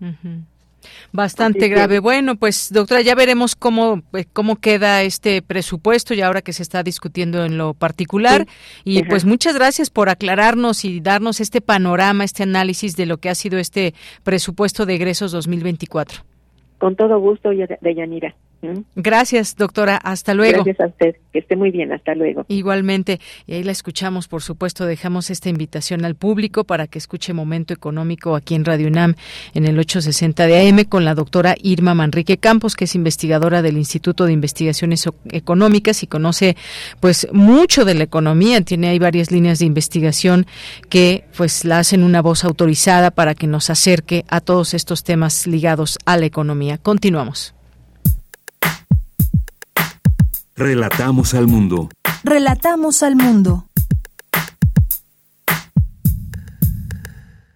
Bastante grave. Bueno, pues doctora, ya veremos cómo, eh, cómo queda este presupuesto y ahora que se está discutiendo en lo particular. Y pues muchas gracias por aclararnos y darnos este panorama, este análisis de lo que ha sido este presupuesto de egresos 2024. Con todo gusto, Deyanira. Gracias, doctora. Hasta luego. Gracias a usted. Que esté muy bien. Hasta luego. Igualmente. Y ahí la escuchamos, por supuesto. Dejamos esta invitación al público para que escuche Momento Económico aquí en Radio UNAM en el 860 de AM con la doctora Irma Manrique Campos, que es investigadora del Instituto de Investigaciones Económicas y conoce pues mucho de la economía. Tiene ahí varias líneas de investigación que pues la hacen una voz autorizada para que nos acerque a todos estos temas ligados a la economía. Continuamos. Relatamos al mundo. Relatamos al mundo.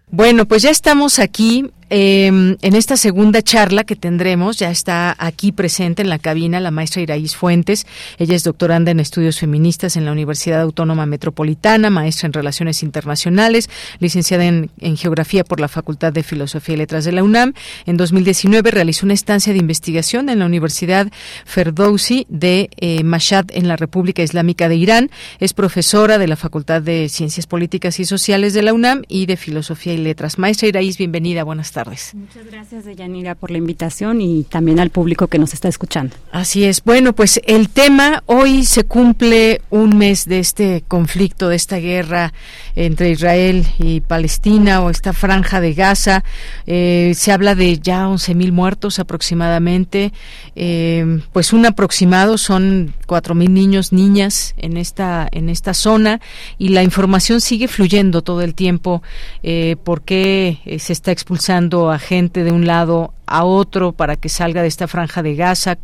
Bueno, pues ya estamos aquí Em, en esta segunda charla que tendremos, ya está aquí presente en la cabina la maestra Iraís Fuentes. Ella es doctoranda en estudios feministas en la Universidad Autónoma Metropolitana, maestra en Relaciones Internacionales, licenciada en, Geografía por la Facultad de Filosofía y Letras de la UNAM. En 2019 realizó una estancia de investigación en la Universidad Ferdowsi de eh, Mashhad en la República Islámica de Irán. Es profesora de la Facultad de Ciencias Políticas y Sociales de la UNAM y de Filosofía y Letras. Maestra Iraís, bienvenida. Buenas tardes. Muchas gracias, Deyanira, por la invitación y también al público que nos está escuchando. Así es. Bueno, pues el tema, hoy se cumple un mes de este conflicto, de esta guerra entre Israel y Palestina o esta franja de Gaza. Eh, se habla de ya 11.000 muertos aproximadamente. Eh, pues un aproximado son 4.000 niños, niñas en esta, en esta zona y la información sigue fluyendo todo el tiempo. Eh, porque se está expulsando a gente de un lado a otro para que salga de esta franja de Gaza.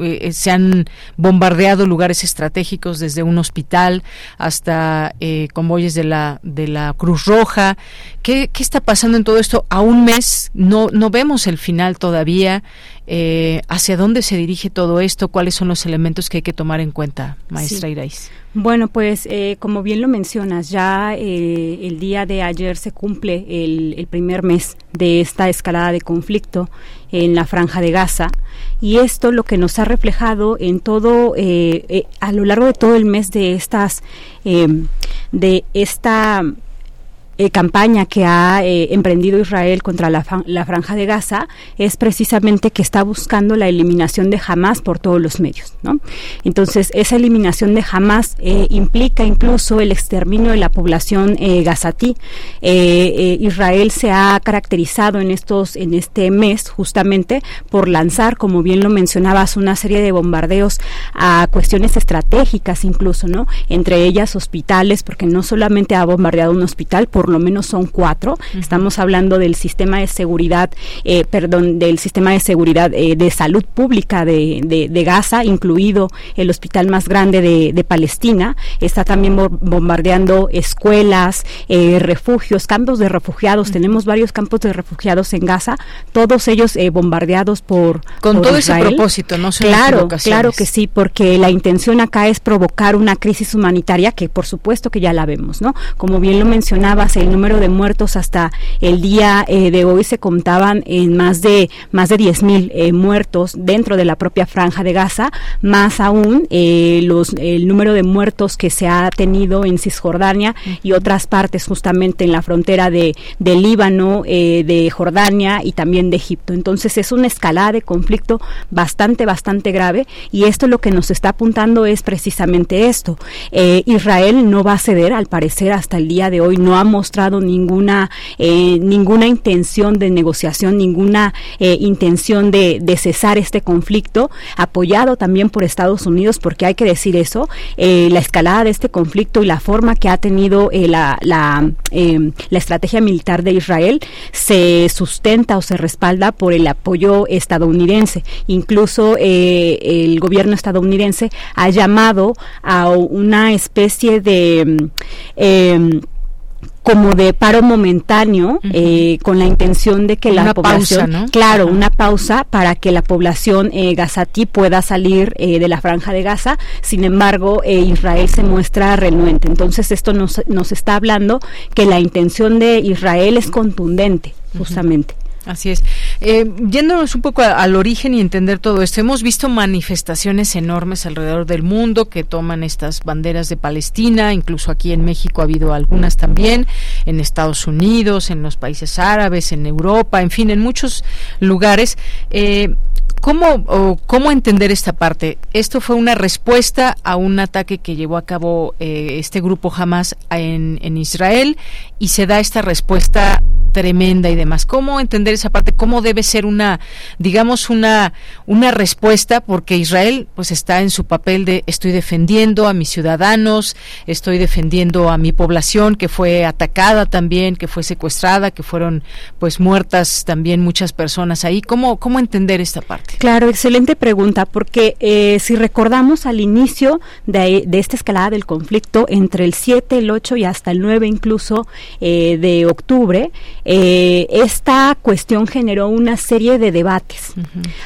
Eh, se han bombardeado lugares estratégicos desde un hospital hasta eh, convoyes de la de la Cruz Roja. ¿Qué, ¿Qué, está pasando en todo esto? A un mes no no vemos el final todavía. Eh, ¿Hacia dónde se dirige todo esto? ¿Cuáles son los elementos que hay que tomar en cuenta, maestra sí. Bueno, pues eh, como bien lo mencionas, ya eh, el día de ayer se cumple el, primer mes de esta escalada de conflicto en la franja de Gaza y esto lo que nos ha reflejado en todo a lo largo de todo el mes de estas de esta eh, campaña que ha eh, emprendido Israel contra la, la, franja de Gaza es precisamente que está buscando la eliminación de Hamas por todos los medios. ¿no? Entonces, esa eliminación de Hamas eh, implica incluso el exterminio de la población gazatí. Israel se ha caracterizado en, estos, en este mes justamente por lanzar, como bien lo mencionabas, una serie de bombardeos a cuestiones estratégicas incluso, ¿no? entre ellas hospitales, porque no solamente ha bombardeado un hospital, por por lo menos son cuatro. Estamos hablando del sistema de seguridad, eh, perdón, del sistema de seguridad eh, de salud pública de, de, Gaza, incluido el hospital más grande de, Palestina. Está también bombardeando escuelas, eh, refugios, campos de refugiados. Tenemos varios campos de refugiados en Gaza, todos ellos bombardeados por con todo ese propósito, no claro, claro que sí, porque la intención acá es provocar una crisis humanitaria que por supuesto que ya la vemos, ¿no? Como bien lo mencionabas el número de muertos hasta el día eh, de hoy se contaban en más de más de 10 mil eh, muertos dentro de la propia franja de Gaza, más aún eh, los el número de muertos que se ha tenido en Cisjordania y otras partes justamente en la frontera de, de Líbano, de Jordania y también de Egipto. Entonces es una escalada de conflicto bastante bastante grave y esto lo que nos está apuntando es precisamente esto. Israel no va a ceder al parecer hasta el día de hoy no ha mostrado ninguna eh, ninguna intención de negociación, ninguna eh, intención de, cesar este conflicto, apoyado también por Estados Unidos, porque hay que decir eso, eh, la escalada de este conflicto y la forma que ha tenido la, la, la estrategia militar de Israel se sustenta o se respalda por el apoyo estadounidense. Incluso el gobierno estadounidense ha llamado a una especie de eh, como de paro momentáneo eh, con la intención de que la población, claro, una pausa para que la población eh, gazatí pueda salir eh, de la franja de Gaza. Sin embargo, eh, Israel se muestra renuente. Entonces esto nos, nos está hablando que la intención de Israel es contundente, justamente. Así es. Eh, yéndonos un poco al origen y entender todo esto, hemos visto manifestaciones enormes alrededor del mundo que toman estas banderas de Palestina, incluso aquí en México ha habido algunas también, en Estados Unidos, en los países árabes, en Europa, en fin, en muchos lugares. Eh, ¿Cómo, o ¿Cómo entender esta parte? Esto fue una respuesta a un ataque que llevó a cabo eh, este grupo Hamas en, en Israel y se da esta respuesta tremenda y demás. ¿Cómo entender esa parte? ¿Cómo debe ser una, digamos, una, una respuesta? Porque Israel pues está en su papel de estoy defendiendo a mis ciudadanos, estoy defendiendo a mi población que fue atacada también, que fue secuestrada, que fueron pues muertas también muchas personas ahí. ¿Cómo, cómo entender esta parte? Claro, excelente pregunta, porque eh, si recordamos al inicio de, esta escalada del conflicto entre el 7, el 8 y hasta el 9 incluso eh, de octubre, eh, esta cuestión generó una serie de debates.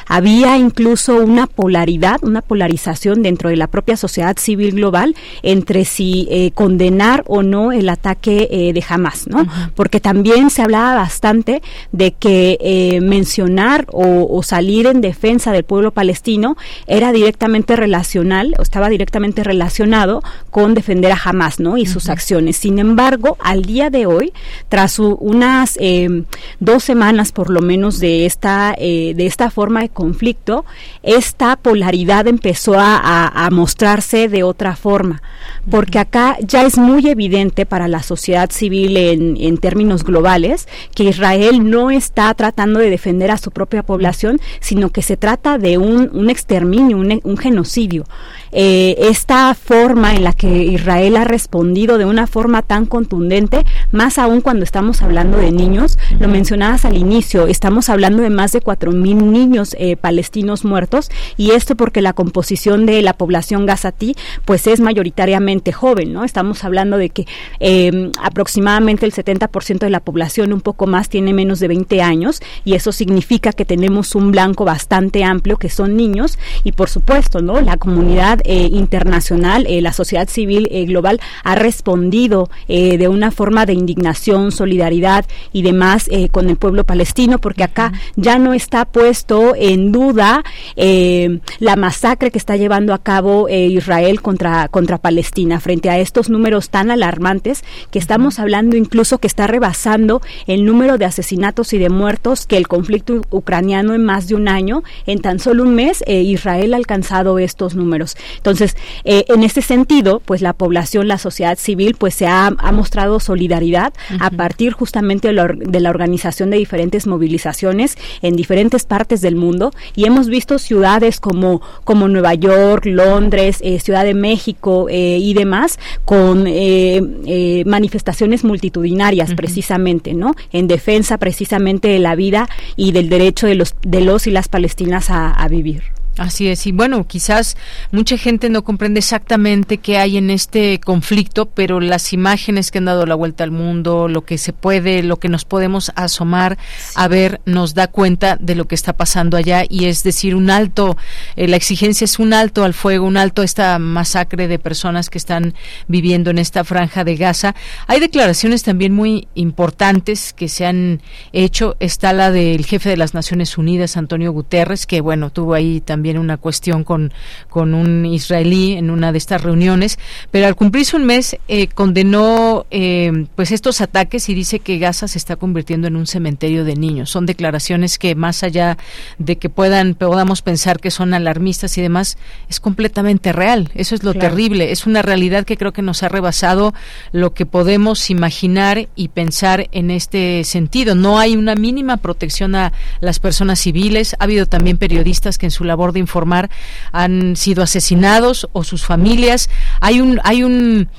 Había incluso una polaridad, una polarización dentro de la propia sociedad civil global entre si eh, condenar o no el ataque eh, de Hamas, ¿no? Porque también se hablaba bastante de que eh, mencionar o, o, salir en defensa del pueblo palestino era directamente relacional, o estaba directamente relacionado con defender a Hamas, ¿no? Y sus acciones. Sin embargo, al día de hoy, tras eh, dos semanas por lo menos de esta, eh, de esta forma de conflicto, esta polaridad empezó a, mostrarse de otra forma, porque acá ya es muy evidente para la sociedad civil en, en términos globales que Israel no está tratando de defender a su propia población, sino que se trata de un, un exterminio, un, un genocidio. Eh, esta forma en la que Israel ha respondido de una forma tan contundente, más aún cuando estamos hablando de niños, lo mencionabas al inicio, estamos hablando de más de cuatro mil niños eh, palestinos muertos y esto porque la composición de la población gazatí pues es mayoritariamente joven, ¿no? Estamos hablando de que eh, aproximadamente el 70% de la población, un poco más, tiene menos de 20 años y eso significa que tenemos un blanco bastante amplio que son niños y por supuesto, ¿no? La comunidad eh, internacional, eh, la sociedad civil eh, global ha respondido de una forma de indignación, solidaridad y demás con el pueblo palestino, porque acá ya no está puesto en duda la masacre que está llevando a cabo Israel contra, contra Palestina. Frente a estos números tan alarmantes, que estamos hablando incluso que está rebasando el número de asesinatos y de muertos que el conflicto ucraniano en más de un año, en tan solo un mes, Israel ha alcanzado estos números. Entonces, eh, en este sentido, pues la población, la sociedad civil, pues se ha, mostrado solidaridad a partir justamente de la, organización de diferentes movilizaciones en diferentes partes del mundo y hemos visto ciudades como, como Nueva York, Londres, eh, Ciudad de México eh, y demás con manifestaciones multitudinarias precisamente, ¿no? En defensa precisamente de la vida y del derecho de los, de los y las palestinas a vivir. Así es, y bueno, quizás mucha gente no comprende exactamente qué hay en este conflicto, pero las imágenes que han dado la vuelta al mundo, lo que se puede, lo que nos podemos asomar a ver, nos da cuenta de lo que está pasando allá y es decir, un alto, eh, la exigencia es un alto al fuego, un alto a esta masacre de personas que están viviendo en esta franja de Gaza. Hay declaraciones también muy importantes que se han hecho. Está la del jefe de las Naciones Unidas, Antonio Guterres, que bueno, tuvo ahí también una cuestión con, con un israelí en una de estas reuniones, pero al cumplirse un mes eh, condenó eh, pues estos ataques y dice que Gaza se está convirtiendo en un cementerio de niños. Son declaraciones que más allá de que puedan podamos pensar que son alarmistas y demás, es completamente real. Eso es lo terrible. Es una realidad que creo que nos ha rebasado lo que podemos imaginar y pensar en este sentido. No hay una mínima protección a las personas civiles. Ha habido también periodistas que en su labor de informar han sido asesinados o sus familias. Hay un, hay un,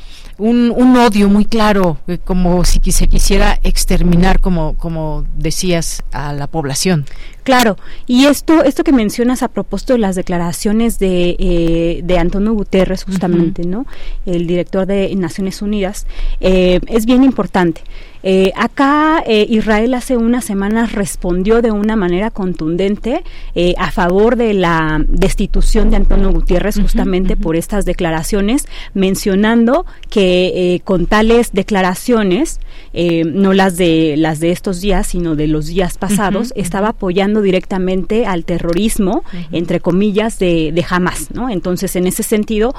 un, odio muy claro, eh, como si se quisiera exterminar, como, como decías, a la población. Claro, y esto, esto que mencionas a propósito de las declaraciones de, eh, de Antonio Guterres, justamente, ¿no? El director de Naciones Unidas, eh, es bien importante. Eh, acá eh, Israel hace unas semanas respondió de una manera contundente eh, a favor de la destitución de Antonio Gutiérrez justamente por estas declaraciones, mencionando que con tales declaraciones, no las de las de estos días, sino de los días pasados, estaba apoyando directamente al terrorismo, entre comillas, de, de Hamas, ¿no? Entonces, en ese sentido,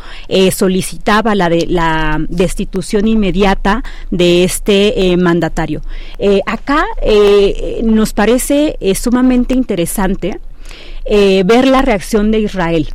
solicitaba la de la destitución inmediata de este mandatario. Eh, acá eh, nos parece eh, sumamente interesante ver la reacción de Israel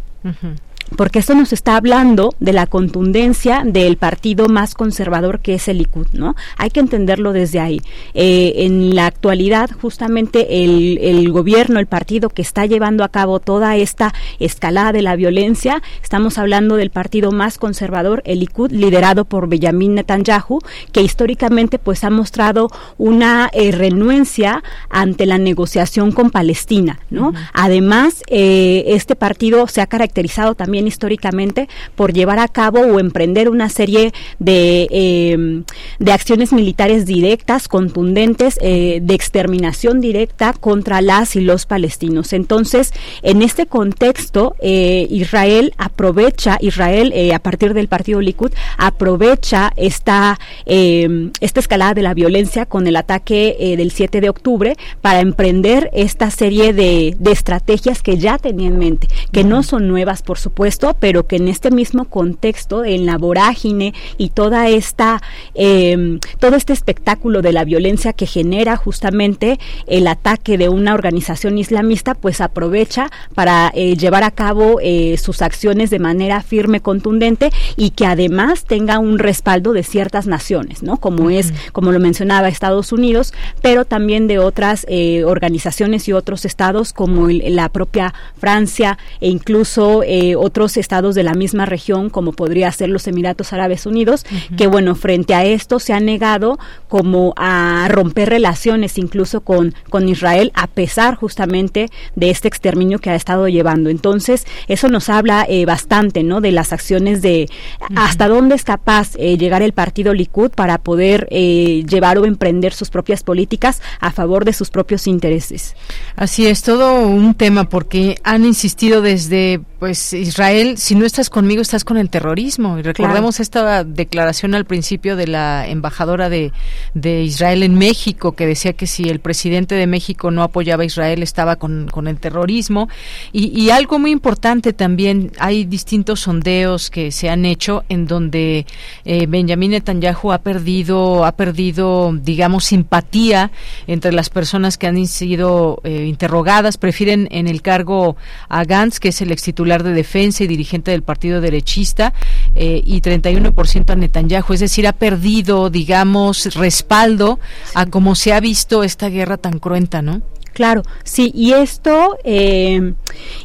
porque esto nos está hablando de la contundencia del partido más conservador que es el Likud, ¿no? Hay que entenderlo desde ahí. Eh, en la actualidad, justamente el, el, gobierno, el partido que está llevando a cabo toda esta escalada de la violencia, estamos hablando del partido más conservador, el Likud, liderado por Benjamin Netanyahu, que históricamente pues ha mostrado una eh, renuencia ante la negociación con Palestina, ¿no? Además, eh, este partido se ha caracterizado también históricamente por llevar a cabo o emprender una serie de, em, de acciones militares directas, contundentes, eh, de exterminación directa contra las y los palestinos. Entonces, en este contexto, eh, Israel aprovecha, Israel eh, a partir del partido Likud, aprovecha esta, em, esta escalada de la violencia con el ataque del 7 de octubre para emprender esta serie de, de estrategias que ya tenía en mente, que no son nuevas, por supuesto, pero que en este mismo contexto, en la vorágine y toda esta, em, todo este espectáculo de la violencia que genera justamente el ataque de una organización islamista, pues aprovecha para eh, llevar a cabo eh, sus acciones de manera firme, contundente y que además tenga un respaldo de ciertas naciones, ¿no? Como es, como lo mencionaba, Estados Unidos, pero también de otras eh, organizaciones y otros estados como la propia Francia e incluso otros otros estados de la misma región, como podría ser los Emiratos Árabes Unidos, que bueno, frente a esto se ha negado como a romper relaciones incluso con, con Israel, a pesar justamente de este exterminio que ha estado llevando. Entonces, eso nos habla eh, bastante, ¿no? De las acciones de hasta dónde es capaz eh, llegar el partido Likud para poder eh, llevar o emprender sus propias políticas a favor de sus propios intereses. Así es, todo un tema porque han insistido desde pues Israel, si no estás conmigo, estás con el terrorismo. Y recordemos esta declaración al principio de la embajadora de, de, Israel en México, que decía que si el presidente de México no apoyaba a Israel, estaba con, con el terrorismo. Y, y, algo muy importante también, hay distintos sondeos que se han hecho en donde eh, Benjamin Netanyahu ha perdido, ha perdido, digamos, simpatía entre las personas que han sido eh, interrogadas. Prefieren en el cargo a Gantz, que es el ex de defensa y dirigente del partido derechista, eh, y 31% a Netanyahu. Es decir, ha perdido, digamos, respaldo a cómo se ha visto esta guerra tan cruenta, ¿no? Claro, sí, y esto eh,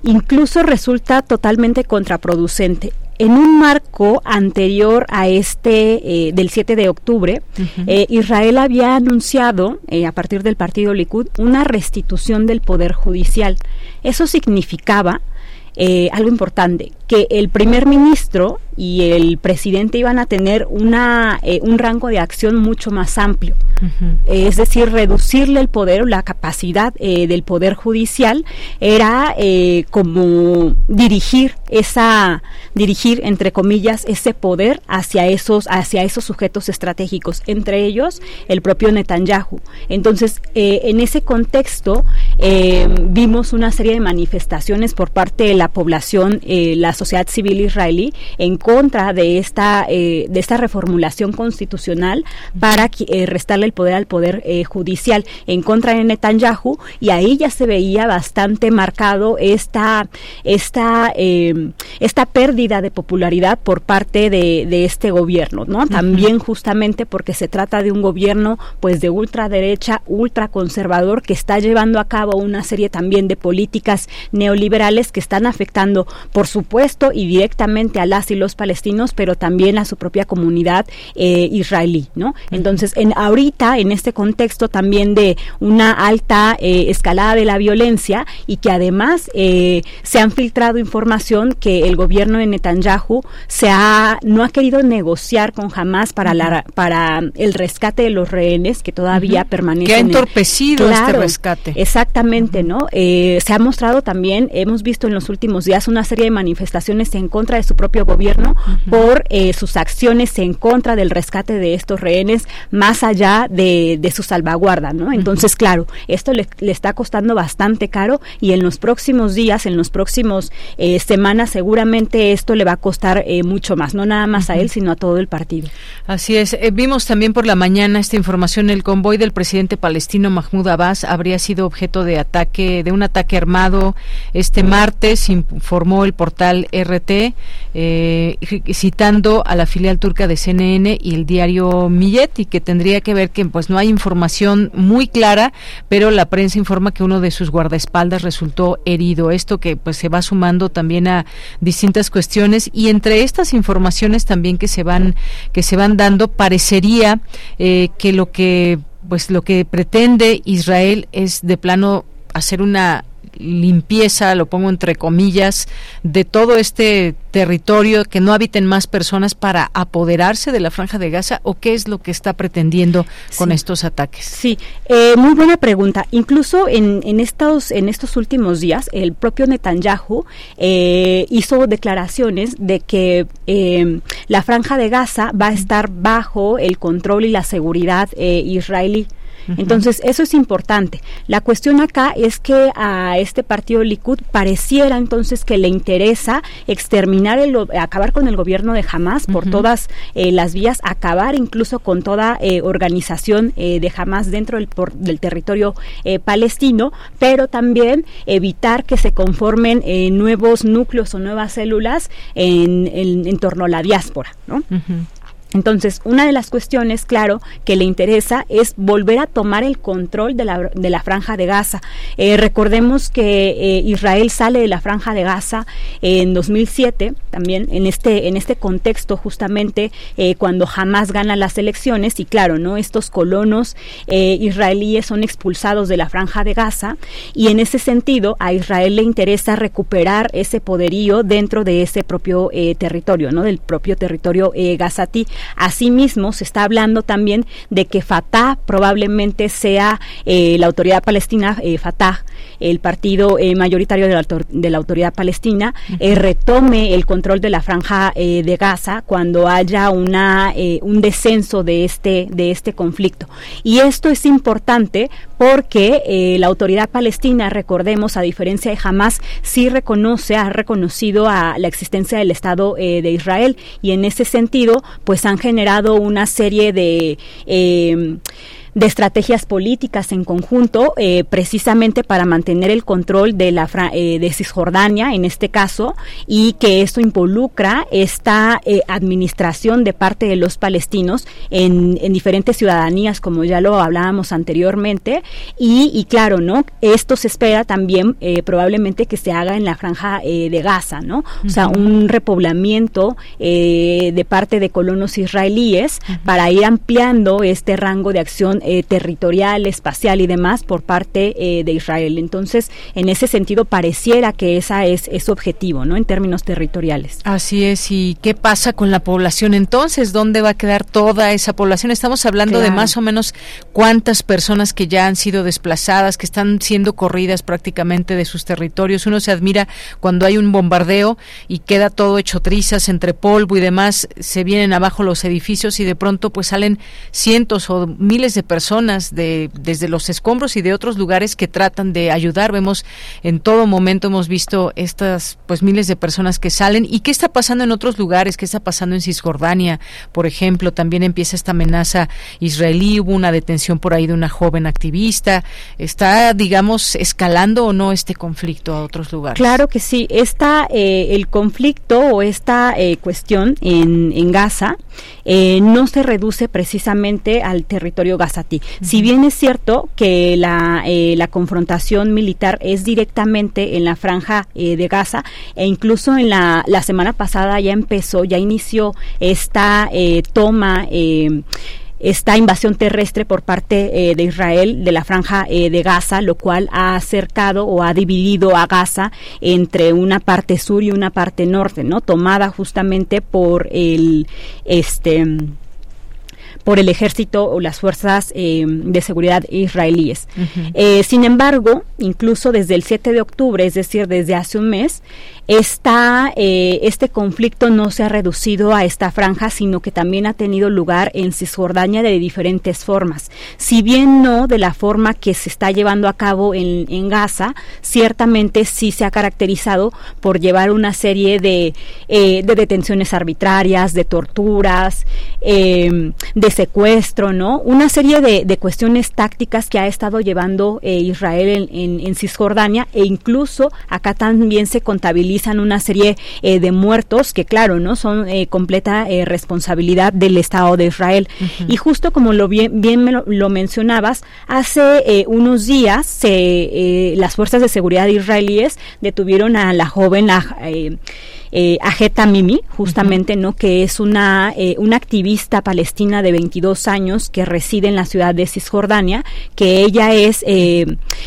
incluso resulta totalmente contraproducente en un marco anterior a este eh, del 7 de octubre, Israel había anunciado, a partir del partido Likud, una restitución del poder judicial. Eso significaba eh, algo importante, que el primer ministro y el presidente iban a tener una, eh, un rango de acción mucho más amplio. Es decir, reducirle el poder o la capacidad eh, del poder judicial era como dirigir esa, dirigir entre comillas ese poder hacia esos, hacia esos sujetos estratégicos, entre ellos el propio Netanyahu. Entonces, en ese contexto vimos una serie de manifestaciones por parte de la población, eh, la sociedad civil israelí, en contra de esta, eh, de esta reformulación constitucional para eh, restarle el poder al poder judicial, en contra de Netanyahu, y ahí ya se veía bastante marcado esta, esta, esta pérdida de popularidad por parte de, de este gobierno, ¿no? También justamente porque se trata de un gobierno pues de ultraderecha, ultraconservador, que está llevando a cabo una serie también de políticas neoliberales que están afectando, por supuesto, y directamente a las y los palestinos, pero también a su propia comunidad eh, israelí, ¿no? Entonces, en ahorita, en este contexto también de una alta eh, escalada de la violencia y que además eh, se han filtrado información que el gobierno de Netanyahu se ha, no ha querido negociar con Hamas para, la, para el rescate de los rehenes que todavía permanecen. Que ha entorpecido este rescate. Exactamente, ¿no? se ha mostrado también, hemos visto en los últimos días una serie de manifestaciones en contra de su propio gobierno por eh, sus acciones en contra del rescate de estos rehenes más allá de, su salvaguarda, ¿no? Entonces, claro, esto le, está costando bastante caro y en los próximos días, en los próximos eh, semanas, seguramente esto le va a costar eh, mucho más, no nada más a él, sino a todo el partido. Así es. vimos también por la mañana esta información, el convoy del presidente palestino Mahmoud Abbas habría sido objeto de ataque, de un ataque armado este martes, informó el portal RT, eh, citando a la filial turca de CNN y el diario Millet, y que tendría que ver que pues no hay información muy clara, pero la prensa informa que uno de sus guardaespaldas resultó herido. Esto que pues se va sumando también a distintas cuestiones y entre estas informaciones también que se van que se van dando parecería eh, que lo que pues lo que pretende Israel es de plano hacer una limpieza, lo pongo entre comillas, de todo este territorio, que no habiten más personas para apoderarse de la franja de Gaza o qué es lo que está pretendiendo con estos ataques? Sí, eh, muy buena pregunta. Incluso en, en, estos, en estos últimos días, el propio Netanyahu eh, hizo declaraciones de que eh, la franja de Gaza va a estar bajo el control y la seguridad israelí. Entonces, eso es importante. La cuestión acá es que a este partido Likud pareciera entonces que le interesa exterminar, el, acabar con el gobierno de Hamas por todas eh, las vías, acabar incluso con toda eh, organización eh, de Hamas dentro del, del territorio palestino, pero también evitar que se conformen nuevos núcleos o nuevas células en, en, torno a la diáspora, ¿no? Entonces, una de las cuestiones, claro, que le interesa es volver a tomar el control de la, de la franja de Gaza. Eh, recordemos que eh, Israel sale de la franja de Gaza en 2007, también en este, en este contexto justamente eh, cuando jamás gana las elecciones y claro, ¿no? Estos colonos israelíes son expulsados de la franja de Gaza y en ese sentido a Israel le interesa recuperar ese poderío dentro de ese propio territorio, ¿no? Del propio territorio gazatí. Asimismo, se está hablando también de que Fatah probablemente sea eh, la autoridad palestina, eh, Fatah, el partido eh, mayoritario de la, de la, autoridad palestina, retome el control de la franja de Gaza cuando haya una, un descenso de este, de este conflicto. Y esto es importante porque la autoridad palestina, recordemos, a diferencia de Hamas, sí reconoce, ha reconocido a la existencia del Estado de Israel y en ese sentido, pues han generado una serie de eh, de estrategias políticas en conjunto, eh, precisamente para mantener el control de la eh, de Cisjordania, en este caso, y que esto involucra esta eh, administración de parte de los palestinos en, en, diferentes ciudadanías, como ya lo hablábamos anteriormente, y, y claro, ¿no? Esto se espera también probablemente que se haga en la franja de Gaza, ¿no? O sea, un repoblamiento de parte de colonos israelíes para ir ampliando este rango de acción eh, territorial, espacial y demás por parte eh, de Israel. Entonces, en ese sentido, pareciera que esa es, su objetivo, ¿no? En términos territoriales. Así es. ¿Y qué pasa con la población entonces? ¿Dónde va a quedar toda esa población? Estamos hablando de más o menos cuántas personas que ya han sido desplazadas, que están siendo corridas prácticamente de sus territorios. Uno se admira cuando hay un bombardeo y queda todo hecho trizas entre polvo y demás, se vienen abajo los edificios y de pronto pues salen cientos o miles de personas de desde los escombros y de otros lugares que tratan de ayudar. Vemos en todo momento hemos visto estas pues miles de personas que salen. Y qué está pasando en otros lugares, qué está pasando en Cisjordania, por ejemplo, también empieza esta amenaza israelí, hubo una detención por ahí de una joven activista, está digamos escalando o no este conflicto a otros lugares. Claro que sí, está eh, el conflicto o esta eh, cuestión en, en Gaza eh, no se reduce precisamente al territorio Si bien es cierto que la, eh, la, confrontación militar es directamente en la franja eh, de Gaza e incluso en la, la semana pasada ya empezó, ya inició esta toma esta invasión terrestre por parte eh, de Israel de la franja eh, de Gaza, lo cual ha acercado o ha dividido a Gaza entre una parte sur y una parte norte, ¿no? Tomada justamente por el este por el ejército o las fuerzas eh, de seguridad israelíes. sin embargo, incluso desde el 7 de octubre, es decir, desde hace un mes, esta, eh, este conflicto no se ha reducido a esta franja, sino que también ha tenido lugar en Cisjordania de diferentes formas. Si bien no de la forma que se está llevando a cabo en, en Gaza, ciertamente sí se ha caracterizado por llevar una serie de, eh, de detenciones arbitrarias, de torturas, em, de secuestro, ¿no? Una serie de, de, cuestiones tácticas que ha estado llevando eh, Israel en, en, en Cisjordania e incluso acá también se contabiliza una serie eh, de muertos que claro, ¿no? Son eh, completa eh, responsabilidad del Estado de Israel. Y justo como lo bien, bien me lo, mencionabas, hace unos días las fuerzas de seguridad israelíes detuvieron a la joven la, eh, Ajeta Mimi, justamente, ¿no? Que es una, eh, una activista palestina de 22 años que reside en la ciudad de Cisjordania, que ella es, eh,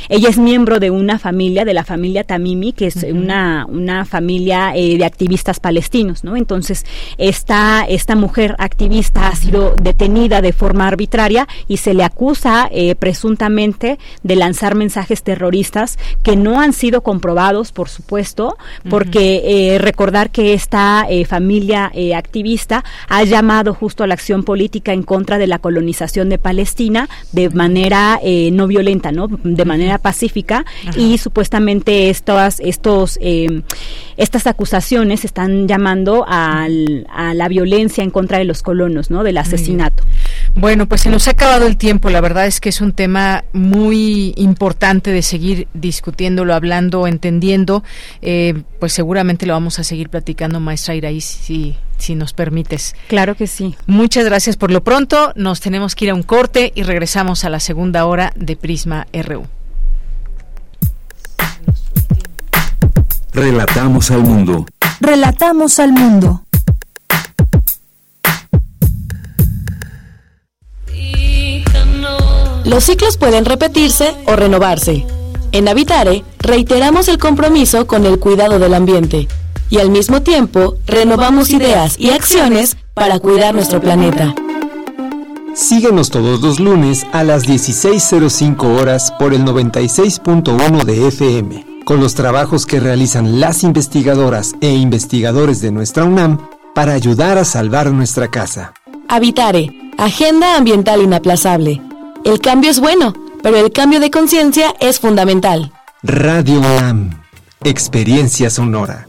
ella es miembro de una familia, de la familia Tamimi, que es una, una familia de activistas palestinos, ¿no? Entonces, esta, esta mujer activista ha sido detenida de forma arbitraria y se le acusa presuntamente de lanzar mensajes terroristas que no han sido comprobados, por supuesto, porque recordamos que esta eh, familia eh, activista ha llamado justo a la acción política en contra de la colonización de Palestina de manera eh, no violenta, ¿no? De manera pacífica y supuestamente estas, estos, estas acusaciones están llamando a la violencia en contra de los colonos, ¿no? Del asesinato. Bueno, pues se nos ha acabado el tiempo. La verdad es que es un tema muy importante de seguir discutiéndolo, hablando, entendiendo. pues seguramente lo vamos a seguir platicando, maestra Iraí, si, si nos permites. Claro que sí. Muchas gracias por lo pronto. Nos tenemos que ir a un corte y regresamos a la segunda hora de Prisma RU. Relatamos al mundo. Relatamos al mundo. Los ciclos pueden repetirse o renovarse. En Habitare reiteramos el compromiso con el cuidado del ambiente y al mismo tiempo renovamos ideas y acciones para cuidar nuestro planeta. Síguenos todos los lunes a las 16.05 horas por el 96.1 de FM, con los trabajos que realizan las investigadoras e investigadores de nuestra UNAM para ayudar a salvar nuestra casa. Habitare, Agenda Ambiental Inaplazable. El cambio es bueno, pero el cambio de conciencia es fundamental. Radio UNAM, Experiencia Sonora.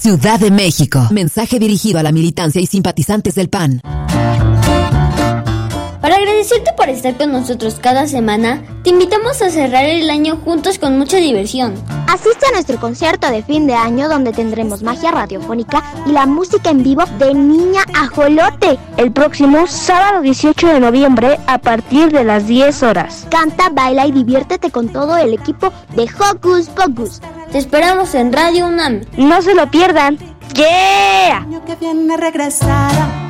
Ciudad de México. Mensaje dirigido a la militancia y simpatizantes del PAN. Para agradecerte por estar con nosotros cada semana, te invitamos a cerrar el año juntos con mucha diversión. Asiste a nuestro concierto de fin de año donde tendremos magia radiofónica y la música en vivo de Niña Ajolote. El próximo sábado 18 de noviembre a partir de las 10 horas. Canta, baila y diviértete con todo el equipo de Hocus Pocus. Te esperamos en Radio UNAM. No se lo pierdan. ¡Yeah! que viene regresará.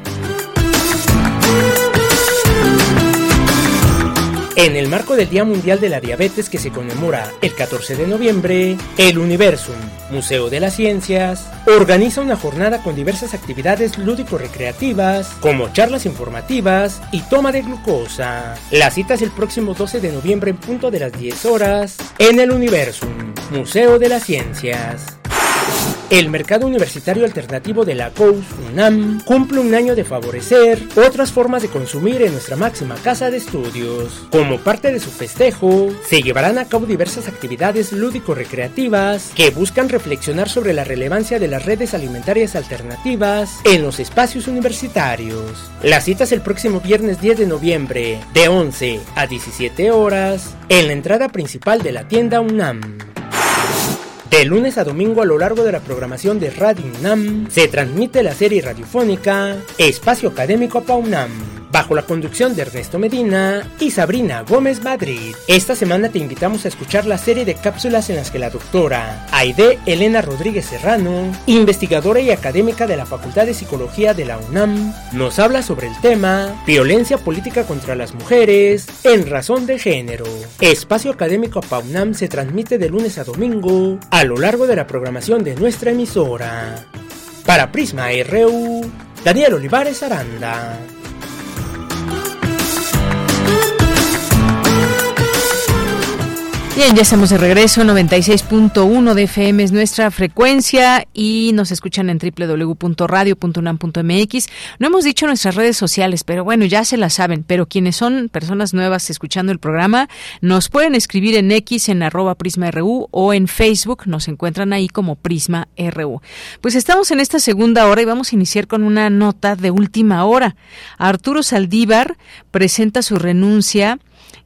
En el marco del Día Mundial de la Diabetes que se conmemora el 14 de noviembre, el Universum, Museo de las Ciencias, organiza una jornada con diversas actividades lúdico-recreativas, como charlas informativas y toma de glucosa. La cita es el próximo 12 de noviembre en punto de las 10 horas en el Universum, Museo de las Ciencias. El mercado universitario alternativo de la COUS UNAM cumple un año de favorecer otras formas de consumir en nuestra máxima casa de estudios. Como parte de su festejo, se llevarán a cabo diversas actividades lúdico-recreativas que buscan reflexionar sobre la relevancia de las redes alimentarias alternativas en los espacios universitarios. La cita es el próximo viernes 10 de noviembre, de 11 a 17 horas, en la entrada principal de la tienda UNAM. De lunes a domingo a lo largo de la programación de Radio UNAM se transmite la serie radiofónica Espacio Académico PAUNAM bajo la conducción de Ernesto Medina y Sabrina Gómez Madrid. Esta semana te invitamos a escuchar la serie de cápsulas en las que la doctora Aide Elena Rodríguez Serrano, investigadora y académica de la Facultad de Psicología de la UNAM, nos habla sobre el tema Violencia política contra las mujeres en razón de género. Espacio Académico PAUNAM se transmite de lunes a domingo a lo largo de la programación de nuestra emisora. Para Prisma RU, Daniel Olivares Aranda. Bien, ya estamos de regreso, 96.1 de FM es nuestra frecuencia y nos escuchan en www.radio.unam.mx. No hemos dicho nuestras redes sociales, pero bueno, ya se las saben, pero quienes son personas nuevas escuchando el programa, nos pueden escribir en X en arroba PrismaRU o en Facebook, nos encuentran ahí como Prisma RU. Pues estamos en esta segunda hora y vamos a iniciar con una nota de última hora. Arturo Saldívar presenta su renuncia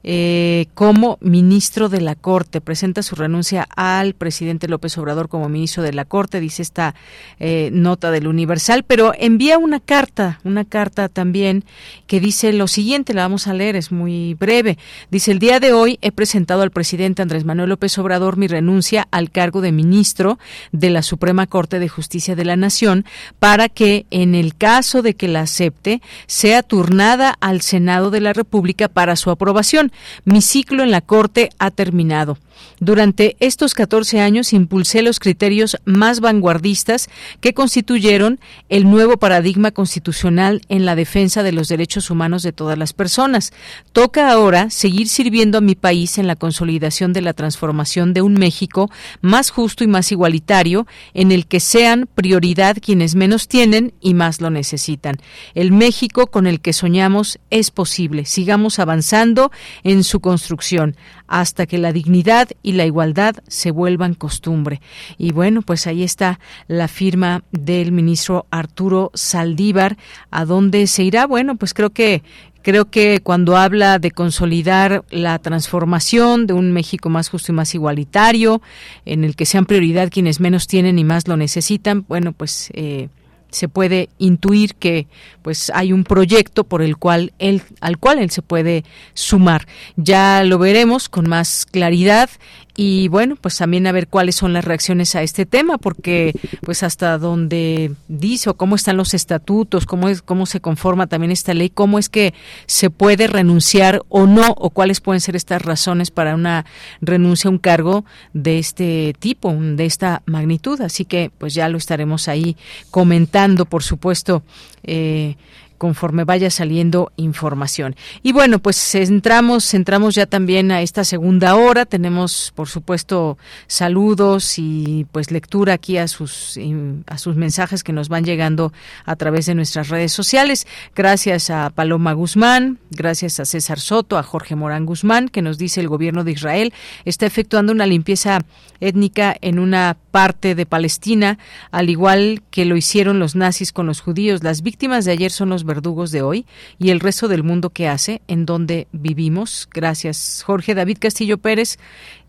eh, como ministro de la Corte. Presenta su renuncia al presidente López Obrador como ministro de la Corte, dice esta eh, nota del Universal, pero envía una carta, una carta también que dice lo siguiente, la vamos a leer, es muy breve. Dice, el día de hoy he presentado al presidente Andrés Manuel López Obrador mi renuncia al cargo de ministro de la Suprema Corte de Justicia de la Nación para que, en el caso de que la acepte, sea turnada al Senado de la República para su aprobación mi ciclo en la Corte ha terminado. Durante estos 14 años impulsé los criterios más vanguardistas que constituyeron el nuevo paradigma constitucional en la defensa de los derechos humanos de todas las personas. Toca ahora seguir sirviendo a mi país en la consolidación de la transformación de un México más justo y más igualitario, en el que sean prioridad quienes menos tienen y más lo necesitan. El México con el que soñamos es posible. Sigamos avanzando en su construcción hasta que la dignidad y la igualdad se vuelvan costumbre. Y bueno, pues ahí está la firma del ministro Arturo Saldívar. ¿A dónde se irá? Bueno, pues creo que Creo que cuando habla de consolidar la transformación de un México más justo y más igualitario, en el que sean prioridad quienes menos tienen y más lo necesitan, bueno, pues eh, se puede intuir que pues hay un proyecto por el cual él al cual él se puede sumar. Ya lo veremos con más claridad y bueno, pues también a ver cuáles son las reacciones a este tema, porque pues hasta donde dice o cómo están los estatutos, cómo es, cómo se conforma también esta ley, cómo es que se puede renunciar o no, o cuáles pueden ser estas razones para una renuncia a un cargo de este tipo, de esta magnitud. Así que pues ya lo estaremos ahí comentando, por supuesto. Eh, conforme vaya saliendo información. Y bueno, pues entramos, entramos ya también a esta segunda hora. Tenemos, por supuesto, saludos y pues lectura aquí a sus a sus mensajes que nos van llegando a través de nuestras redes sociales. Gracias a Paloma Guzmán, gracias a César Soto, a Jorge Morán Guzmán, que nos dice el gobierno de Israel está efectuando una limpieza étnica en una parte de Palestina, al igual que lo hicieron los nazis con los judíos. Las víctimas de ayer son los verdugos de hoy y el resto del mundo que hace, en donde vivimos. Gracias, Jorge David Castillo Pérez.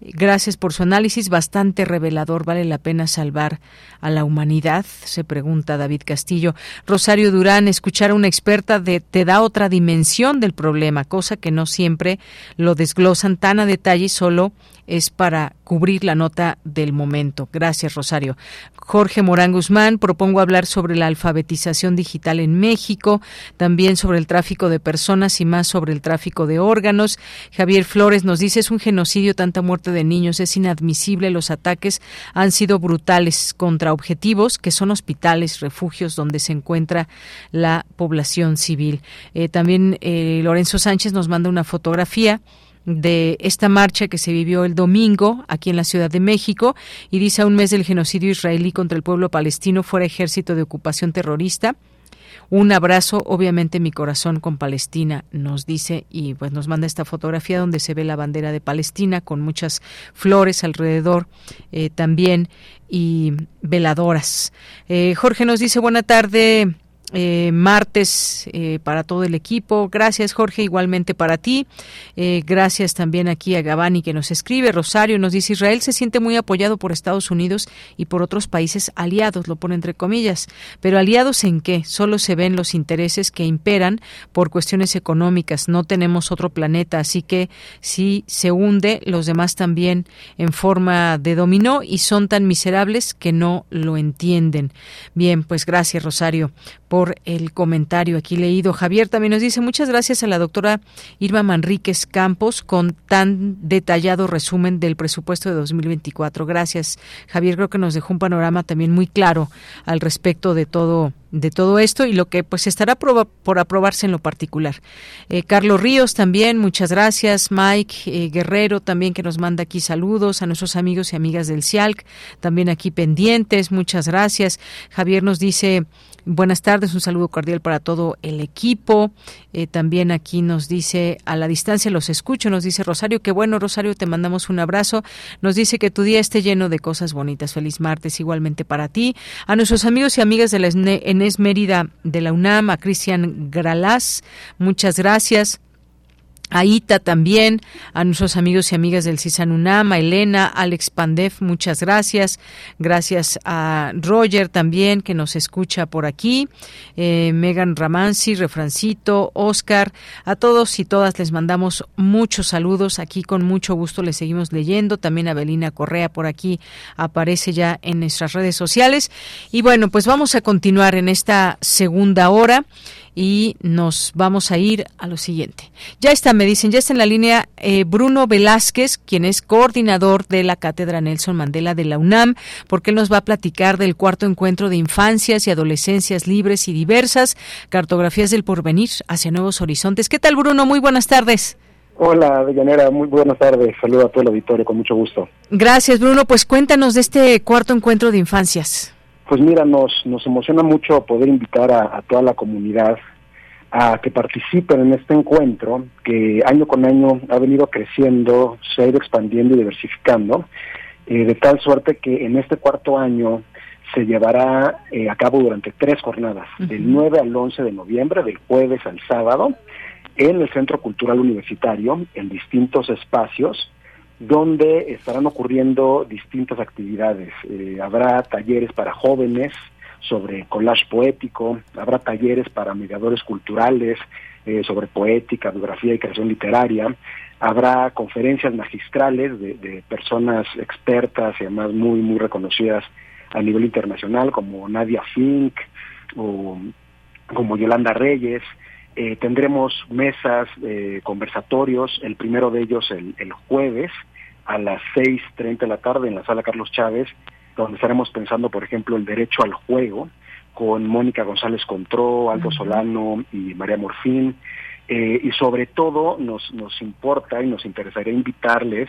Gracias por su análisis, bastante revelador. ¿Vale la pena salvar a la humanidad? Se pregunta David Castillo. Rosario Durán, escuchar a una experta de, te da otra dimensión del problema, cosa que no siempre lo desglosan tan a detalle y solo es para cubrir la nota del momento. Gracias, Rosario. Jorge Morán Guzmán, propongo hablar sobre la alfabetización digital en México, también sobre el tráfico de personas y más sobre el tráfico de órganos. Javier Flores nos dice, es un genocidio, tanta muerte de niños, es inadmisible, los ataques han sido brutales contra objetivos que son hospitales, refugios donde se encuentra la población civil. Eh, también eh, Lorenzo Sánchez nos manda una fotografía de esta marcha que se vivió el domingo aquí en la Ciudad de México y dice a un mes del genocidio israelí contra el pueblo palestino fuera ejército de ocupación terrorista. Un abrazo, obviamente mi corazón con Palestina, nos dice y pues nos manda esta fotografía donde se ve la bandera de Palestina con muchas flores alrededor eh, también y veladoras. Eh, Jorge nos dice buena tarde eh, martes eh, para todo el equipo. Gracias, Jorge, igualmente para ti. Eh, gracias también aquí a Gabani que nos escribe. Rosario nos dice, Israel se siente muy apoyado por Estados Unidos y por otros países aliados, lo pone entre comillas. Pero aliados en qué? Solo se ven los intereses que imperan por cuestiones económicas. No tenemos otro planeta, así que si se hunde, los demás también en forma de dominó y son tan miserables que no lo entienden. Bien, pues gracias, Rosario el comentario aquí leído. Javier también nos dice muchas gracias a la doctora Irma Manríquez Campos con tan detallado resumen del presupuesto de 2024. Gracias, Javier. Creo que nos dejó un panorama también muy claro al respecto de todo de todo esto y lo que pues estará por aprobarse en lo particular. Eh, Carlos Ríos también, muchas gracias. Mike eh, Guerrero también que nos manda aquí saludos a nuestros amigos y amigas del CIALC, también aquí pendientes, muchas gracias. Javier nos dice Buenas tardes, un saludo cordial para todo el equipo. Eh, también aquí nos dice, a la distancia los escucho, nos dice Rosario, qué bueno Rosario, te mandamos un abrazo. Nos dice que tu día esté lleno de cosas bonitas. Feliz martes igualmente para ti. A nuestros amigos y amigas de la Enes Mérida de la UNAM, a Cristian Gralás, muchas gracias a Ita también, a nuestros amigos y amigas del CISANUNAM, a Elena, Alex Pandev, muchas gracias. Gracias a Roger también, que nos escucha por aquí. Eh, Megan Ramansi, Refrancito, Oscar, a todos y todas les mandamos muchos saludos. Aquí con mucho gusto les seguimos leyendo. También a Belina Correa por aquí aparece ya en nuestras redes sociales. Y bueno, pues vamos a continuar en esta segunda hora. Y nos vamos a ir a lo siguiente. Ya está, me dicen, ya está en la línea eh, Bruno Velázquez, quien es coordinador de la Cátedra Nelson Mandela de la UNAM, porque él nos va a platicar del cuarto encuentro de infancias y adolescencias libres y diversas, cartografías del porvenir hacia nuevos horizontes. ¿Qué tal, Bruno? Muy buenas tardes. Hola, Deyanera, muy buenas tardes. Saludo a todo el auditorio, con mucho gusto. Gracias, Bruno. Pues cuéntanos de este cuarto encuentro de infancias. Pues mira, nos, nos emociona mucho poder invitar a, toda la comunidad a que participen en este encuentro que año con año ha venido creciendo, se ha ido expandiendo y diversificando, eh, de tal suerte que en este cuarto año se llevará eh, a cabo durante tres jornadas, del 9 al 11 de noviembre, del jueves al sábado, en el Centro Cultural Universitario, en distintos espacios, donde estarán ocurriendo distintas actividades. Eh, habrá talleres para jóvenes sobre collage poético, habrá talleres para mediadores culturales eh, sobre poética, biografía y creación literaria, habrá conferencias magistrales de, de, personas expertas y además muy, muy reconocidas a nivel internacional, como Nadia Fink o como Yolanda Reyes, eh, tendremos mesas, eh, conversatorios, el primero de ellos el, el jueves a las 6.30 de la tarde en la sala Carlos Chávez, donde estaremos pensando, por ejemplo, el derecho al juego, con Mónica González Contró, Aldo Solano y María Morfín. Eh, y sobre todo nos, nos importa y nos interesaría invitarles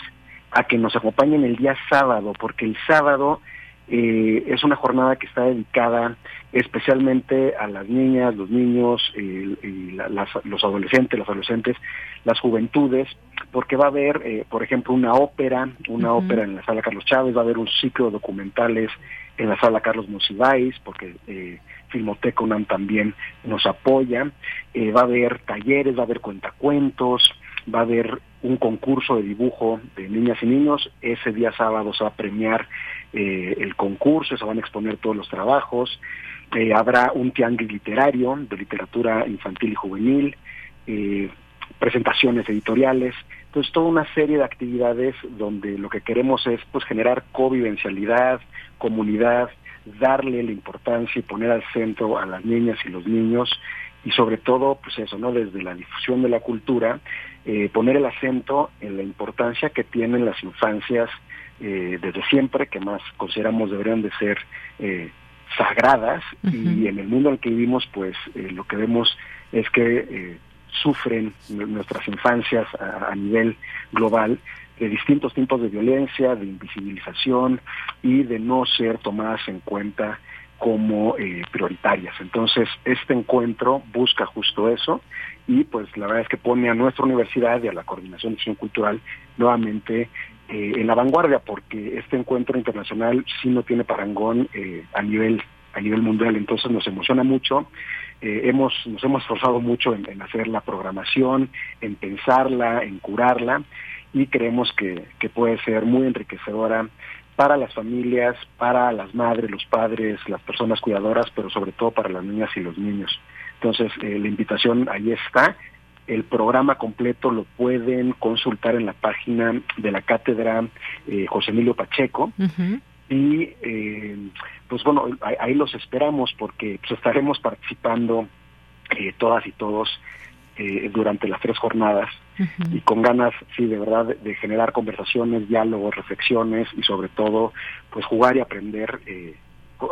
a que nos acompañen el día sábado, porque el sábado eh, es una jornada que está dedicada especialmente a las niñas, los niños, los adolescentes, los adolescentes, las juventudes, porque va a haber, eh, por ejemplo, una ópera, una ópera en la sala Carlos Chávez, va a haber un ciclo de documentales en la sala Carlos Monsiváis, porque eh, Filmoteca UNAM también nos apoya, eh, va a haber talleres, va a haber cuentacuentos, va a haber un concurso de dibujo de niñas y niños, ese día sábado se va a premiar eh, el concurso, se van a exponer todos los trabajos, eh, habrá un tianguis literario de literatura infantil y juvenil, eh, presentaciones editoriales, entonces toda una serie de actividades donde lo que queremos es pues generar convivencialidad, comunidad, darle la importancia y poner al centro a las niñas y los niños y sobre todo pues eso no desde la difusión de la cultura poner el acento en la importancia que tienen las infancias eh, desde siempre, que más consideramos deberían de ser eh, sagradas, y en el mundo en el que vivimos, pues eh, lo que vemos es que sufren nuestras infancias a, nivel global de distintos tipos de violencia, de invisibilización y de no ser tomadas en cuenta como prioritarias. Entonces, este encuentro busca justo eso y pues la verdad es que pone a nuestra universidad y a la Coordinación de Acción Cultural nuevamente eh, en la vanguardia porque este encuentro internacional sí no tiene parangón eh, a nivel a nivel mundial entonces nos emociona mucho. Eh, hemos nos hemos esforzado mucho en, hacer la programación en pensarla en curarla y creemos que, que puede ser muy enriquecedora para las familias para las madres los padres las personas cuidadoras pero sobre todo para las niñas y los niños. Entonces la invitación ahí está el programa completo lo pueden consultar en la página de la cátedra eh, José Emilio Pacheco. Y eh, pues bueno, ahí, los esperamos porque pues, estaremos participando eh, todas y todos durante las tres jornadas. Y con ganas, sí, de verdad, de, generar conversaciones, diálogos, reflexiones y sobre todo, pues jugar y aprender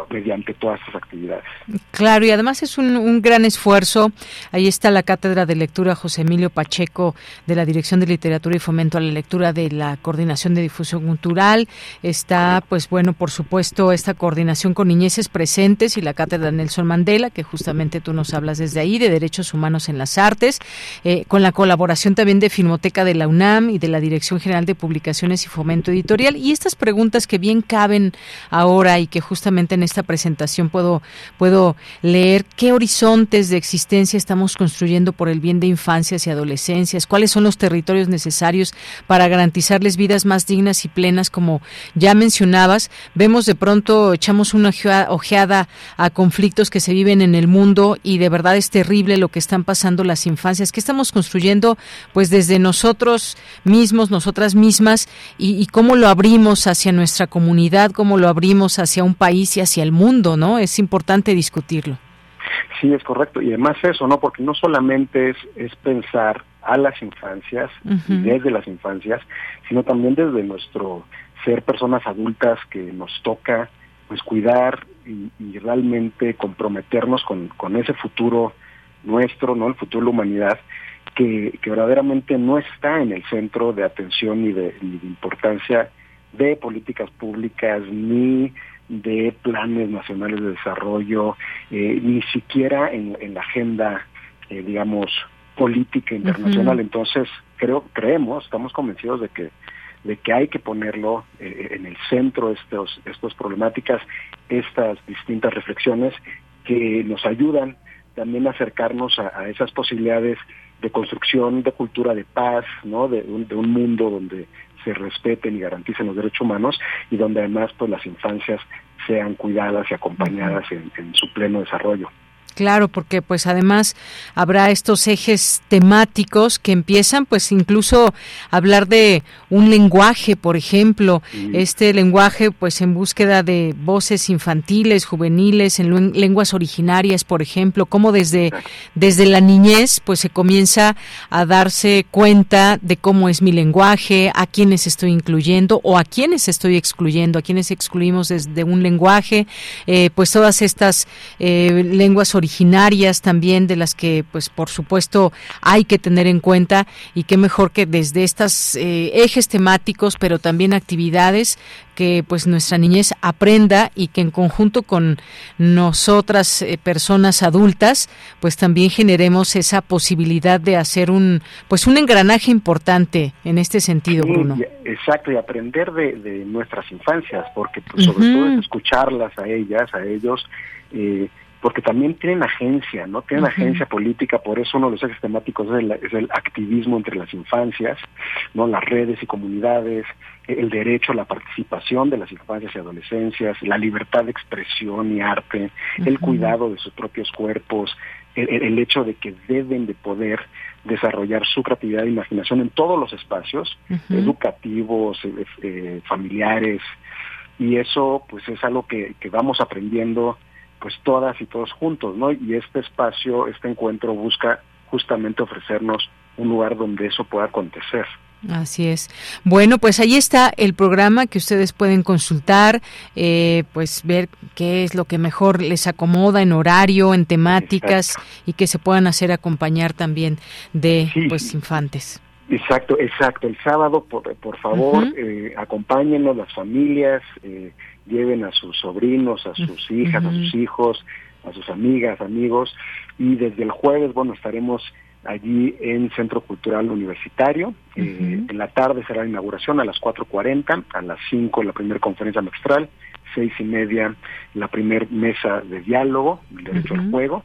mediante todas estas actividades. Claro, y además es un, gran esfuerzo. Ahí está la Cátedra de Lectura José Emilio Pacheco de la Dirección de Literatura y Fomento a la Lectura de la Coordinación de Difusión Cultural. Está, pues bueno, por supuesto, esta coordinación con niñeces presentes y la Cátedra Nelson Mandela, que justamente tú nos hablas desde ahí, de Derechos Humanos en las Artes, eh, con la colaboración también de Filmoteca de la UNAM y de la Dirección General de Publicaciones y Fomento Editorial. Y estas preguntas que bien caben ahora y que justamente en esta presentación puedo, puedo leer qué horizontes de existencia estamos construyendo por el bien de infancias y adolescencias, cuáles son los territorios necesarios para garantizarles vidas más dignas y plenas, como ya mencionabas. Vemos de pronto, echamos una ojeada a conflictos que se viven en el mundo y de verdad es terrible lo que están pasando las infancias. ¿Qué estamos construyendo? Pues desde nosotros mismos, nosotras mismas, y, cómo lo abrimos hacia nuestra comunidad, cómo lo abrimos hacia un país y hacia el mundo, ¿no? Es importante discutirlo. Sí, es correcto. Y además eso, ¿no? Porque no solamente es, es pensar a las infancias, desde las infancias, sino también desde nuestro ser personas adultas que nos toca pues cuidar y, y realmente comprometernos con, con ese futuro nuestro, ¿no? El futuro de la humanidad, que, que verdaderamente no está en el centro de atención de, y de importancia de políticas públicas ni de planes nacionales de desarrollo, eh, ni siquiera en, en la agenda, eh, digamos, política internacional. Entonces, creo, creemos, estamos convencidos de que de que hay que ponerlo eh, en el centro estos estas problemáticas, estas distintas reflexiones que nos ayudan también a acercarnos a, a esas posibilidades de construcción de cultura de paz, ¿no? De un, de un mundo donde se respeten y garanticen los derechos humanos y donde además pues las infancias sean cuidadas y acompañadas en, en su pleno desarrollo. Claro, porque pues además habrá estos ejes temáticos que empiezan pues incluso a hablar de un lenguaje, por ejemplo, este lenguaje pues en búsqueda de voces infantiles, juveniles, en lenguas originarias, por ejemplo, como desde desde la niñez pues se comienza a darse cuenta de cómo es mi lenguaje, a quiénes estoy incluyendo o a quiénes estoy excluyendo, a quiénes excluimos desde un lenguaje, eh, pues todas estas eh, lenguas originarias originarias también de las que pues por supuesto hay que tener en cuenta y qué mejor que desde estas eh, ejes temáticos pero también actividades que pues nuestra niñez aprenda y que en conjunto con nosotras eh, personas adultas pues también generemos esa posibilidad de hacer un pues un engranaje importante en este sentido Bruno. exacto, y aprender de, de nuestras infancias, porque pues, sobre todo es escucharlas a ellas, a ellos, eh, porque también tienen agencia, ¿no? Tienen agencia política, por eso uno de los ejes temáticos es el, es el activismo entre las infancias, ¿no? Las redes y comunidades, el derecho a la participación de las infancias y adolescencias, la libertad de expresión y arte, el cuidado de sus propios cuerpos, el, el- hecho de que deben de poder desarrollar su creatividad e imaginación en todos los espacios, educativos, eh, eh, familiares, y eso pues es algo que, que vamos aprendiendo pues todas y todos juntos, ¿no? Y este espacio, este encuentro busca justamente ofrecernos un lugar donde eso pueda acontecer. Así es. Bueno, pues ahí está el programa que ustedes pueden consultar, eh, pues ver qué es lo que mejor les acomoda en horario, en temáticas y que se puedan hacer acompañar también de pues infantes. Exacto, exacto. El sábado, por, por favor, Ujú. eh, acompáñenos las familias, eh, lleven a sus sobrinos, a sus hijas, a sus hijos, a sus amigas, amigos, y desde el jueves, bueno, estaremos allí en Centro Cultural Universitario. Eh, en la tarde será la inauguración a las 4.40, a las 5 la primera conferencia magistral, seis y media la primer mesa de diálogo, el derecho al juego,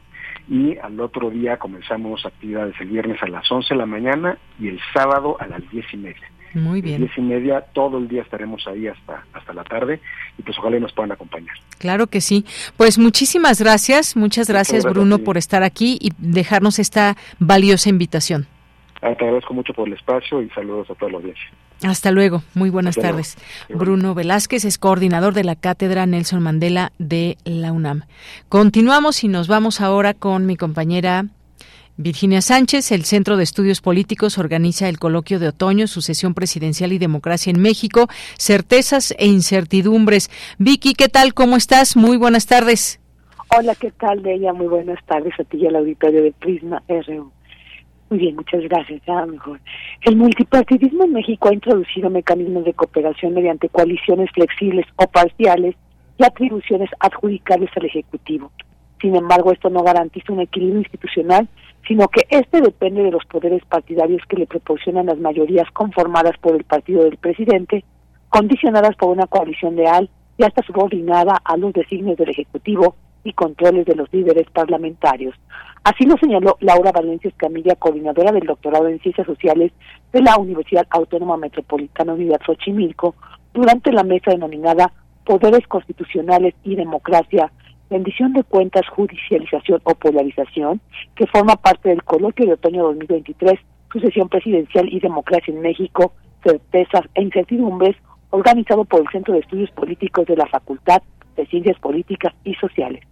y al otro día comenzamos actividades el viernes a las 11 de la mañana y el sábado a las 10 y media. Muy bien. Diez y media, todo el día estaremos ahí hasta, hasta la tarde y pues ojalá y nos puedan acompañar. Claro que sí. Pues muchísimas gracias, muchas gracias Bruno por estar aquí y dejarnos esta valiosa invitación. Ah, te agradezco mucho por el espacio y saludos a toda la audiencia. Hasta luego, muy buenas Hasta luego. tardes. Bruno Velázquez es coordinador de la Cátedra Nelson Mandela de la UNAM. Continuamos y nos vamos ahora con mi compañera Virginia Sánchez. El Centro de Estudios Políticos organiza el coloquio de otoño, sucesión presidencial y democracia en México, certezas e incertidumbres. Vicky, ¿qué tal? ¿Cómo estás? Muy buenas tardes. Hola, ¿qué tal, Deya? Muy buenas tardes a ti y al auditorio de Prisma RU. Muy bien, muchas gracias. Ya mejor. El multipartidismo en México ha introducido mecanismos de cooperación mediante coaliciones flexibles o parciales y atribuciones adjudicables al Ejecutivo. Sin embargo, esto no garantiza un equilibrio institucional, sino que este depende de los poderes partidarios que le proporcionan las mayorías conformadas por el partido del presidente, condicionadas por una coalición leal y hasta subordinada a los designios del Ejecutivo y controles de los líderes parlamentarios. Así lo señaló Laura Valencia Escamilla, coordinadora del doctorado en Ciencias Sociales de la Universidad Autónoma Metropolitana Unidad Xochimilco, durante la mesa denominada Poderes Constitucionales y Democracia, rendición de cuentas, judicialización o polarización, que forma parte del coloquio de otoño 2023, sucesión presidencial y democracia en México, certezas e incertidumbres, organizado por el Centro de Estudios Políticos de la Facultad de Ciencias Políticas y Sociales.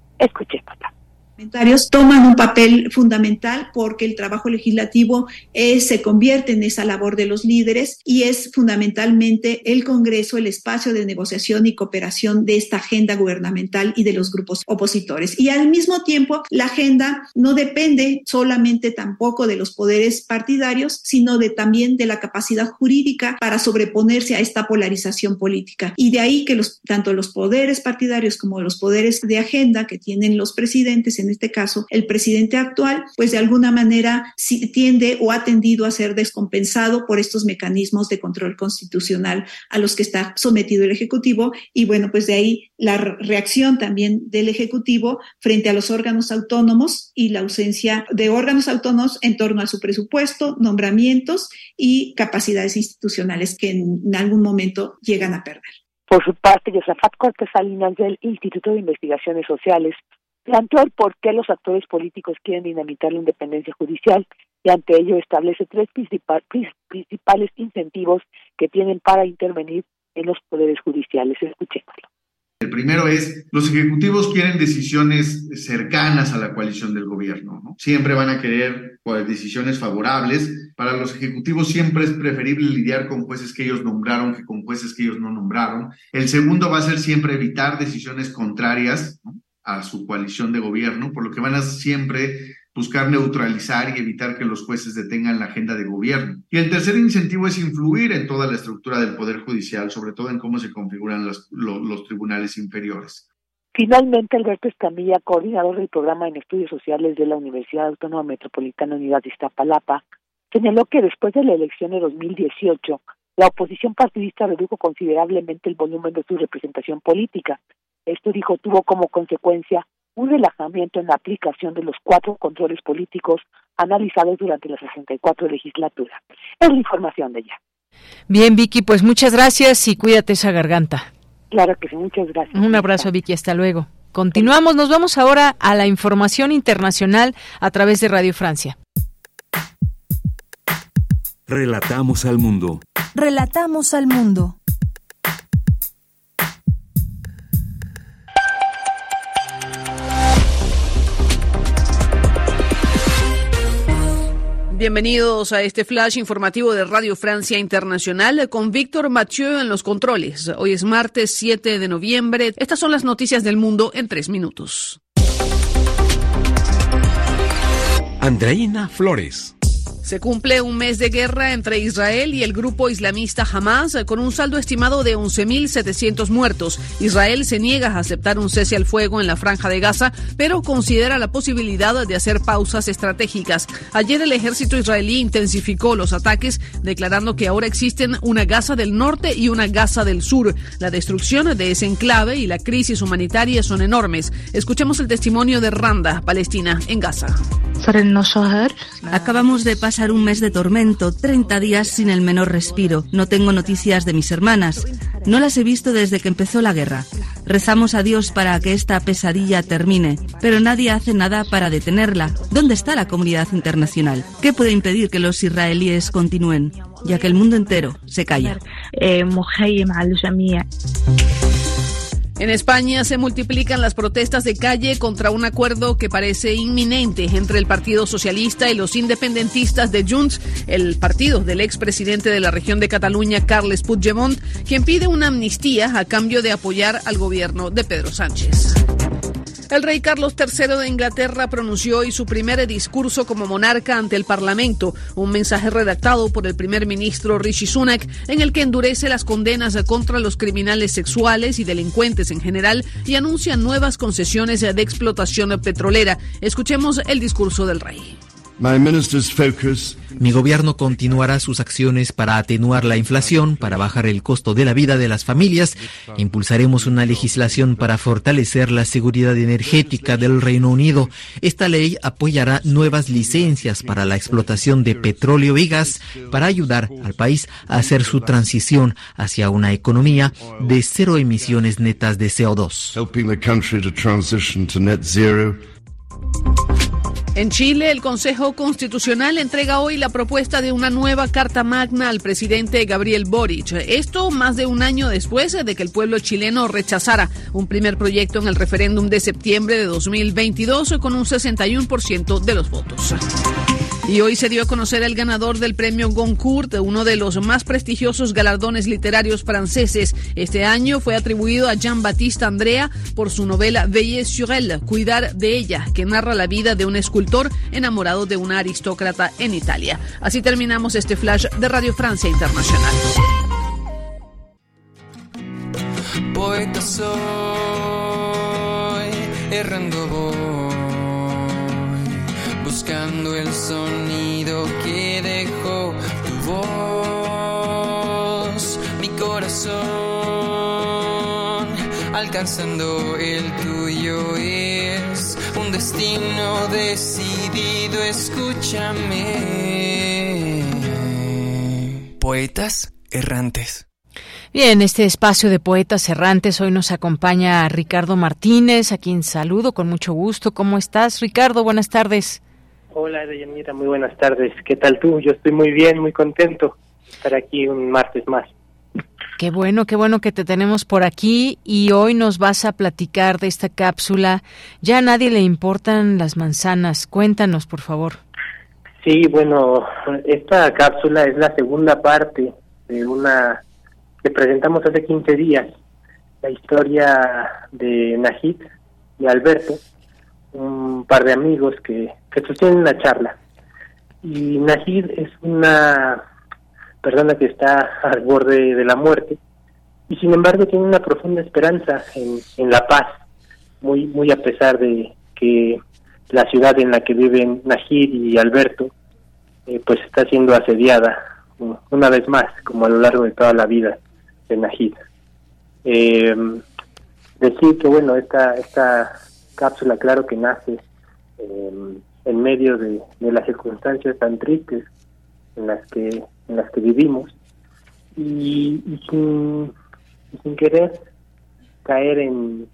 Escuchemos. toman un papel fundamental porque el trabajo legislativo se convierte en esa labor de los líderes y es fundamentalmente el Congreso el espacio de negociación y cooperación de esta agenda gubernamental y de los grupos opositores. Y al mismo tiempo, la agenda no depende solamente tampoco de los poderes partidarios, sino de también de la capacidad jurídica para sobreponerse a esta polarización política. Y de ahí que los, tanto los poderes partidarios como los poderes de agenda que tienen los presidentes, en este caso el presidente actual, pues de alguna manera tiende o ha tendido a ser descompensado por estos mecanismos de control constitucional a los que está sometido el Ejecutivo. Y bueno, pues de ahí la reacción también del Ejecutivo frente a los órganos autónomos y la ausencia de órganos autónomos en torno a su presupuesto, nombramientos y capacidades institucionales que en, algún momento llegan a perder. Por su parte, Josafat Cortés Salinas del Instituto de Investigaciones Sociales planteó el por qué los actores políticos quieren dinamitar la independencia judicial y ante ello establece tres principales incentivos que tienen para intervenir en los poderes judiciales. Escuchémoslo. El primero es, los ejecutivos quieren decisiones cercanas a la coalición del gobierno, ¿no? Siempre van a querer pues, decisiones favorables. Para los ejecutivos siempre es preferible lidiar con jueces que ellos nombraron que con jueces que ellos no nombraron. El segundo va a ser siempre evitar decisiones contrarias a su coalición de gobierno, por lo que van a siempre buscar neutralizar y evitar que los jueces detengan la agenda de gobierno. Y el tercer incentivo es influir en toda la estructura del Poder Judicial, sobre todo en cómo se configuran los, tribunales inferiores. Finalmente, Alberto Escamilla, coordinador del programa en estudios sociales de la Universidad Autónoma Metropolitana Unidad de Iztapalapa, señaló que después de la elección de 2018, la oposición partidista redujo considerablemente el volumen de su representación política. Esto, dijo, tuvo como consecuencia un relajamiento en la aplicación de los cuatro controles políticos analizados durante la 64 legislatura. Es la información de ella. Bien, Vicky, pues muchas gracias y cuídate esa garganta. Claro que sí, muchas gracias. Un abrazo, Vicky, hasta luego. Continuamos, nos vamos ahora a la información internacional a través de Radio Francia. Relatamos al mundo. Relatamos al mundo. Bienvenidos a este flash informativo de Radio Francia Internacional con Víctor Mathieu en los controles. Hoy es martes 7 de noviembre. Estas son las noticias del mundo en tres minutos. Andreina Flores. Se cumple un mes de guerra entre Israel y el grupo islamista Hamas con un saldo estimado de 11.700 muertos. Israel se niega a aceptar un cese al fuego en la franja de Gaza, pero considera la posibilidad de hacer pausas estratégicas. Ayer el ejército israelí intensificó los ataques, declarando que ahora existen una Gaza del norte y una Gaza del sur. La destrucción de ese enclave y la crisis humanitaria son enormes. Escuchemos el testimonio de Randa, Palestina, en Gaza. Acabamos de pasar un mes de tormento, 30 días sin el menor respiro. No tengo noticias de mis hermanas. No las he visto desde que empezó la guerra. Rezamos a Dios para que esta pesadilla termine, pero nadie hace nada para detenerla. ¿Dónde está la comunidad internacional? ¿Qué puede impedir que los israelíes continúen, ya que el mundo entero se calla? En España se multiplican las protestas de calle contra un acuerdo que parece inminente entre el Partido Socialista y los independentistas de Junts, el partido del expresidente de la región de Cataluña, Carles Puigdemont, quien pide una amnistía a cambio de apoyar al gobierno de Pedro Sánchez. El rey Carlos III de Inglaterra pronunció hoy su primer discurso como monarca ante el Parlamento, un mensaje redactado por el primer ministro Rishi Sunak en el que endurece las condenas contra los criminales sexuales y delincuentes en general y anuncia nuevas concesiones de explotación petrolera. Escuchemos el discurso del rey. Mi gobierno continuará sus acciones para atenuar la inflación, para bajar el costo de la vida de las familias. Impulsaremos una legislación para fortalecer la seguridad energética del Reino Unido. Esta ley apoyará nuevas licencias para la explotación de petróleo y gas para ayudar al país a hacer su transición hacia una economía de cero emisiones netas de CO2. En Chile, el Consejo Constitucional entrega hoy la propuesta de una nueva Carta Magna al presidente Gabriel Boric. Esto más de un año después de que el pueblo chileno rechazara un primer proyecto en el referéndum de septiembre de 2022 con un 61% de los votos. Y hoy se dio a conocer el ganador del premio Goncourt, uno de los más prestigiosos galardones literarios franceses. Este año fue atribuido a Jean-Baptiste Andrea por su novela Veiller sur elle, Cuidar de ella, que narra la vida de un escultor enamorado de una aristócrata en Italia. Así terminamos este flash de Radio Francia Internacional. Poeta soy, corazón, alcanzando el tuyo es un destino decidido, escúchame. Poetas errantes. Bien, este espacio de poetas errantes hoy nos acompaña Ricardo Martínez, a quien saludo con mucho gusto. ¿Cómo estás, Ricardo? Buenas tardes. Hola, Deyanira, muy buenas tardes. ¿Qué tal tú? Yo estoy muy bien, muy contento de estar aquí un martes más. Qué bueno, qué bueno que te tenemos por aquí y hoy nos vas a platicar de esta cápsula. Ya a nadie le importan las manzanas. Cuéntanos, por favor. Sí, bueno, esta cápsula es la segunda parte de una que presentamos hace 15 días, la historia de Najid y Alberto, un par de amigos que, que sostienen una charla. Y Najid es una persona que está al borde de la muerte y sin embargo tiene una profunda esperanza en, en la paz, muy, muy a pesar de que la ciudad en la que viven Najid y Alberto eh, pues está siendo asediada una vez más, como a lo largo de toda la vida de Najid. Eh, decir que bueno, esta, esta cápsula, claro que nace eh, en medio de, las circunstancias tan tristes en las que en las que vivimos y, sin, sin, querer caer en,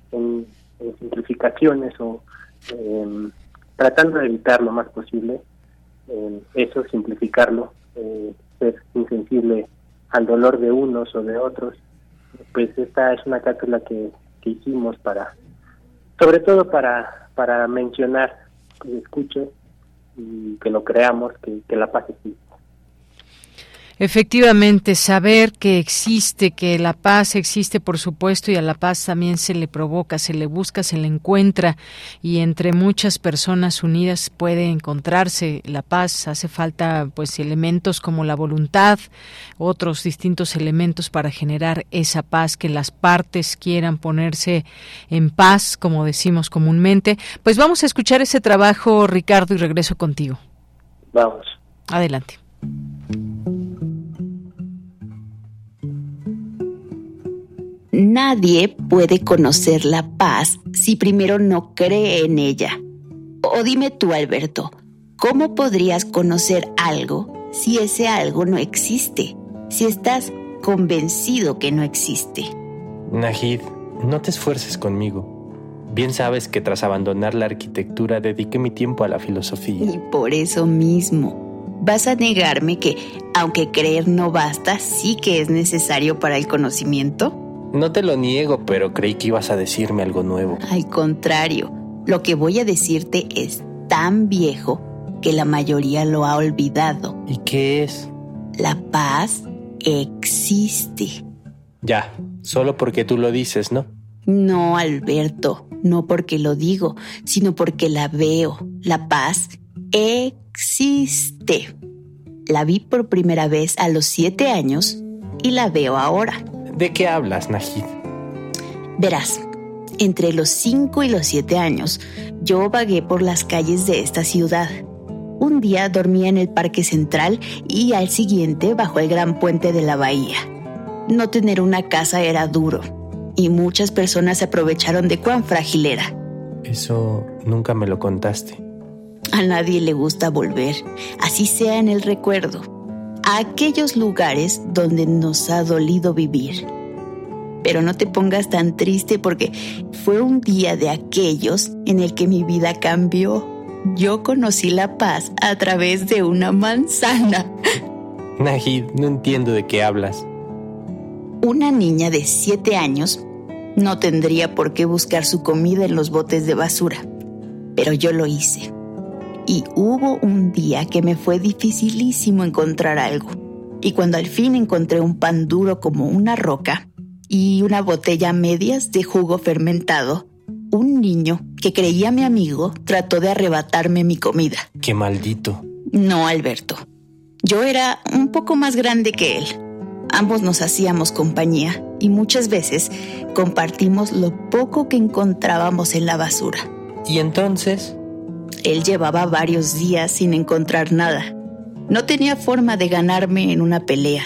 simplificaciones o em, tratando de evitar lo más posible em, eso simplificarlo eh, ser insensible al dolor de unos o de otros pues esta es una cápsula que, que hicimos para sobre todo para, para mencionar que se y que lo creamos, que, que la paz existe. Efectivamente, saber que existe, que la paz existe, por supuesto, y a la paz también se le provoca, se le busca, se le encuentra, y entre muchas personas unidas puede encontrarse la paz. Hace falta, pues, elementos como la voluntad, otros distintos elementos para generar esa paz, que las partes quieran ponerse en paz, como decimos comúnmente. Pues vamos a escuchar ese trabajo, Ricardo, y regreso contigo. Vamos. Adelante. Nadie puede conocer la paz si primero no cree en ella. O dime tú, Alberto, ¿cómo podrías conocer algo si ese algo no existe? Si estás convencido que no existe. Nahid, no te esfuerces conmigo. Bien sabes que tras abandonar la arquitectura dediqué mi tiempo a la filosofía. Y por eso mismo, ¿vas a negarme que, aunque creer no basta, sí que es necesario para el conocimiento? No te lo niego, pero creí que ibas a decirme algo nuevo. Al contrario, lo que voy a decirte es tan viejo que la mayoría lo ha olvidado. ¿Y qué es? La paz existe. Ya, solo porque tú lo dices, ¿no? No, Alberto, no porque lo digo, sino porque la veo. La paz existe. La vi por primera vez a los siete años y la veo ahora. ¿De qué hablas, Najid? Verás, entre los 5 y los 7 años, yo vagué por las calles de esta ciudad. Un día dormía en el Parque Central y al siguiente bajo el gran puente de la bahía. No tener una casa era duro y muchas personas se aprovecharon de cuán frágil era. Eso nunca me lo contaste. A nadie le gusta volver, así sea en el recuerdo a aquellos lugares donde nos ha dolido vivir. Pero no te pongas tan triste porque fue un día de aquellos en el que mi vida cambió. Yo conocí la paz a través de una manzana. Nahid, no entiendo de qué hablas. Una niña de siete años no tendría por qué buscar su comida en los botes de basura, pero yo lo hice. Y hubo un día que me fue dificilísimo encontrar algo. Y cuando al fin encontré un pan duro como una roca y una botella a medias de jugo fermentado, un niño que creía mi amigo trató de arrebatarme mi comida. Qué maldito. No, Alberto. Yo era un poco más grande que él. Ambos nos hacíamos compañía y muchas veces compartimos lo poco que encontrábamos en la basura. ¿Y entonces? Él llevaba varios días sin encontrar nada. No tenía forma de ganarme en una pelea.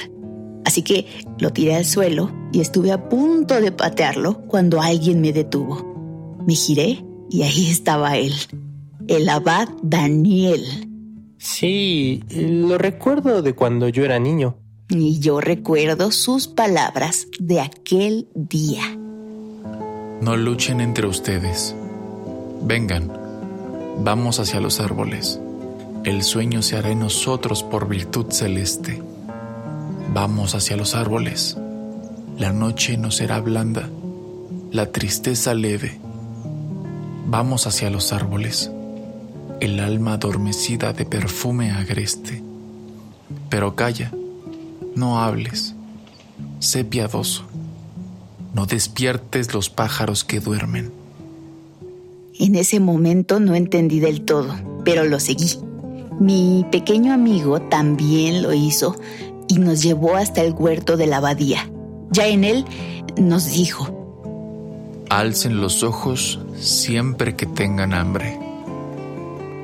Así que lo tiré al suelo y estuve a punto de patearlo cuando alguien me detuvo. Me giré y ahí estaba él, el abad Daniel. Sí, lo recuerdo de cuando yo era niño. Y yo recuerdo sus palabras de aquel día. No luchen entre ustedes. Vengan, vamos hacia los árboles. El sueño se hará en nosotros por virtud celeste. Vamos hacia los árboles. La noche no será blanda, la tristeza leve. Vamos hacia los árboles. El alma adormecida de perfume agreste. Pero calla, no hables. Sé piadoso. No despiertes los pájaros que duermen. En ese momento no entendí del todo, pero lo seguí. Mi pequeño amigo también lo hizo y nos llevó hasta el huerto de la abadía. Ya en él nos dijo, Alcen los ojos siempre que tengan hambre.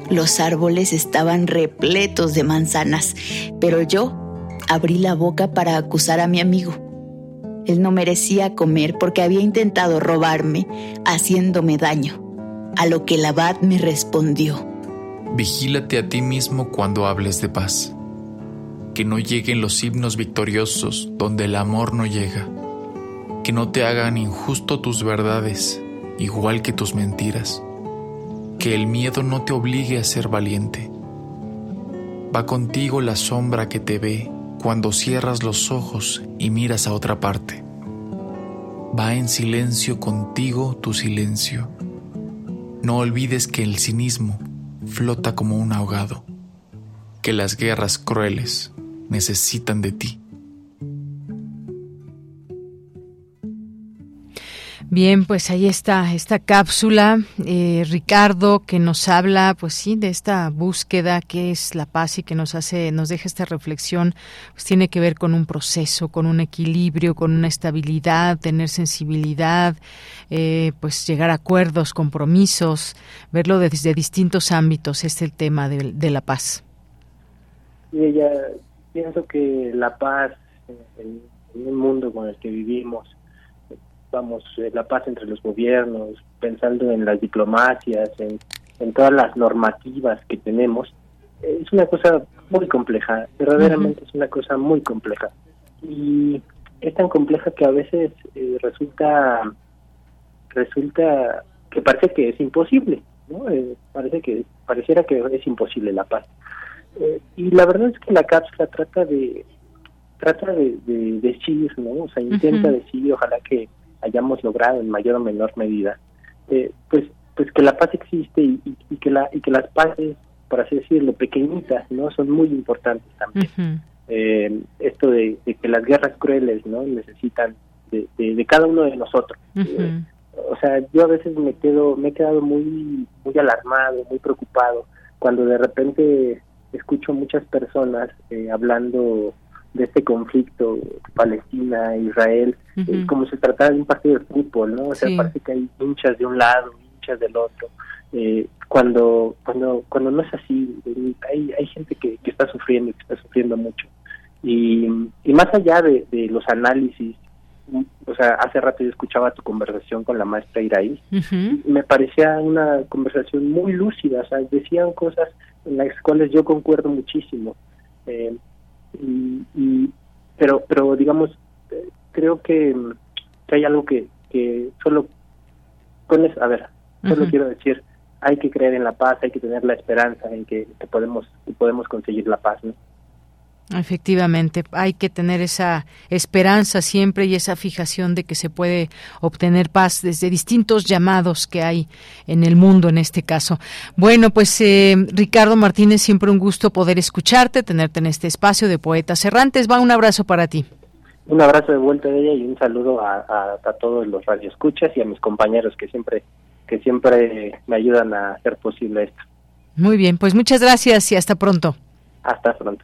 Los árboles estaban repletos de manzanas, pero yo abrí la boca para acusar a mi amigo. Él no merecía comer porque había intentado robarme, haciéndome daño. A lo que el abad me respondió. Vigílate a ti mismo cuando hables de paz. Que no lleguen los himnos victoriosos donde el amor no llega. Que no te hagan injusto tus verdades, igual que tus mentiras. Que el miedo no te obligue a ser valiente. Va contigo la sombra que te ve cuando cierras los ojos y miras a otra parte. Va en silencio contigo tu silencio. No olvides que el cinismo flota como un ahogado, que las guerras crueles necesitan de ti. Bien, pues ahí está esta cápsula, eh, Ricardo, que nos habla, pues sí, de esta búsqueda que es la paz y que nos hace, nos deja esta reflexión, pues tiene que ver con un proceso, con un equilibrio, con una estabilidad, tener sensibilidad, eh, pues llegar a acuerdos, compromisos, verlo desde distintos ámbitos, este es el tema de, la paz. Y ella, pienso que la paz en, un mundo con el que vivimos vamos, eh, la paz entre los gobiernos, pensando en las diplomacias, en, en todas las normativas que tenemos, eh, es una cosa muy compleja, verdaderamente es una cosa muy compleja. Y es tan compleja que a veces eh, resulta, resulta que parece que es imposible, ¿no? parece que, pareciera que es imposible la paz. y la verdad es que la cápsula trata de trata de, decir, ¿no? O sea, intenta decir, ojalá que hayamos logrado en mayor o menor medida, eh, pues pues que la paz existe y, que la y que las paces, por así decirlo, pequeñitas, no, son muy importantes también. Eh, esto de, que las guerras crueles, no, necesitan de, de, cada uno de nosotros. Eh, o sea, yo a veces me quedo me he quedado muy muy alarmado, muy preocupado cuando de repente escucho muchas personas hablando de este conflicto Palestina-Israel, como se tratara de un partido de fútbol, ¿no? O sea, parece que hay hinchas de un lado, hinchas del otro. Eh, cuando cuando cuando no es así, hay, hay gente que, que está sufriendo que está sufriendo mucho. Y, y más allá de, de los análisis, o sea, hace rato yo escuchaba tu conversación con la maestra Iraí, me parecía una conversación muy lúcida, o sea, decían cosas en las cuales yo concuerdo muchísimo. Eh, y, pero pero digamos creo que, hay algo que, que solo pones a ver solo quiero decir hay que creer en la paz, hay que tener la esperanza en que, podemos podemos conseguir la paz, ¿no? Efectivamente, hay que tener esa esperanza siempre y esa fijación de que se puede obtener paz desde distintos llamados que hay en el mundo en este caso. Bueno, pues eh, Ricardo Martínez, siempre un gusto poder escucharte, tenerte en este espacio de Poetas Errantes. Va un abrazo para ti. Un abrazo de vuelta de ella y un saludo a, a todos los radioescuchas y a mis compañeros que siempre que siempre me ayudan a hacer posible esto. Muy bien, pues muchas gracias y hasta pronto. Hasta pronto.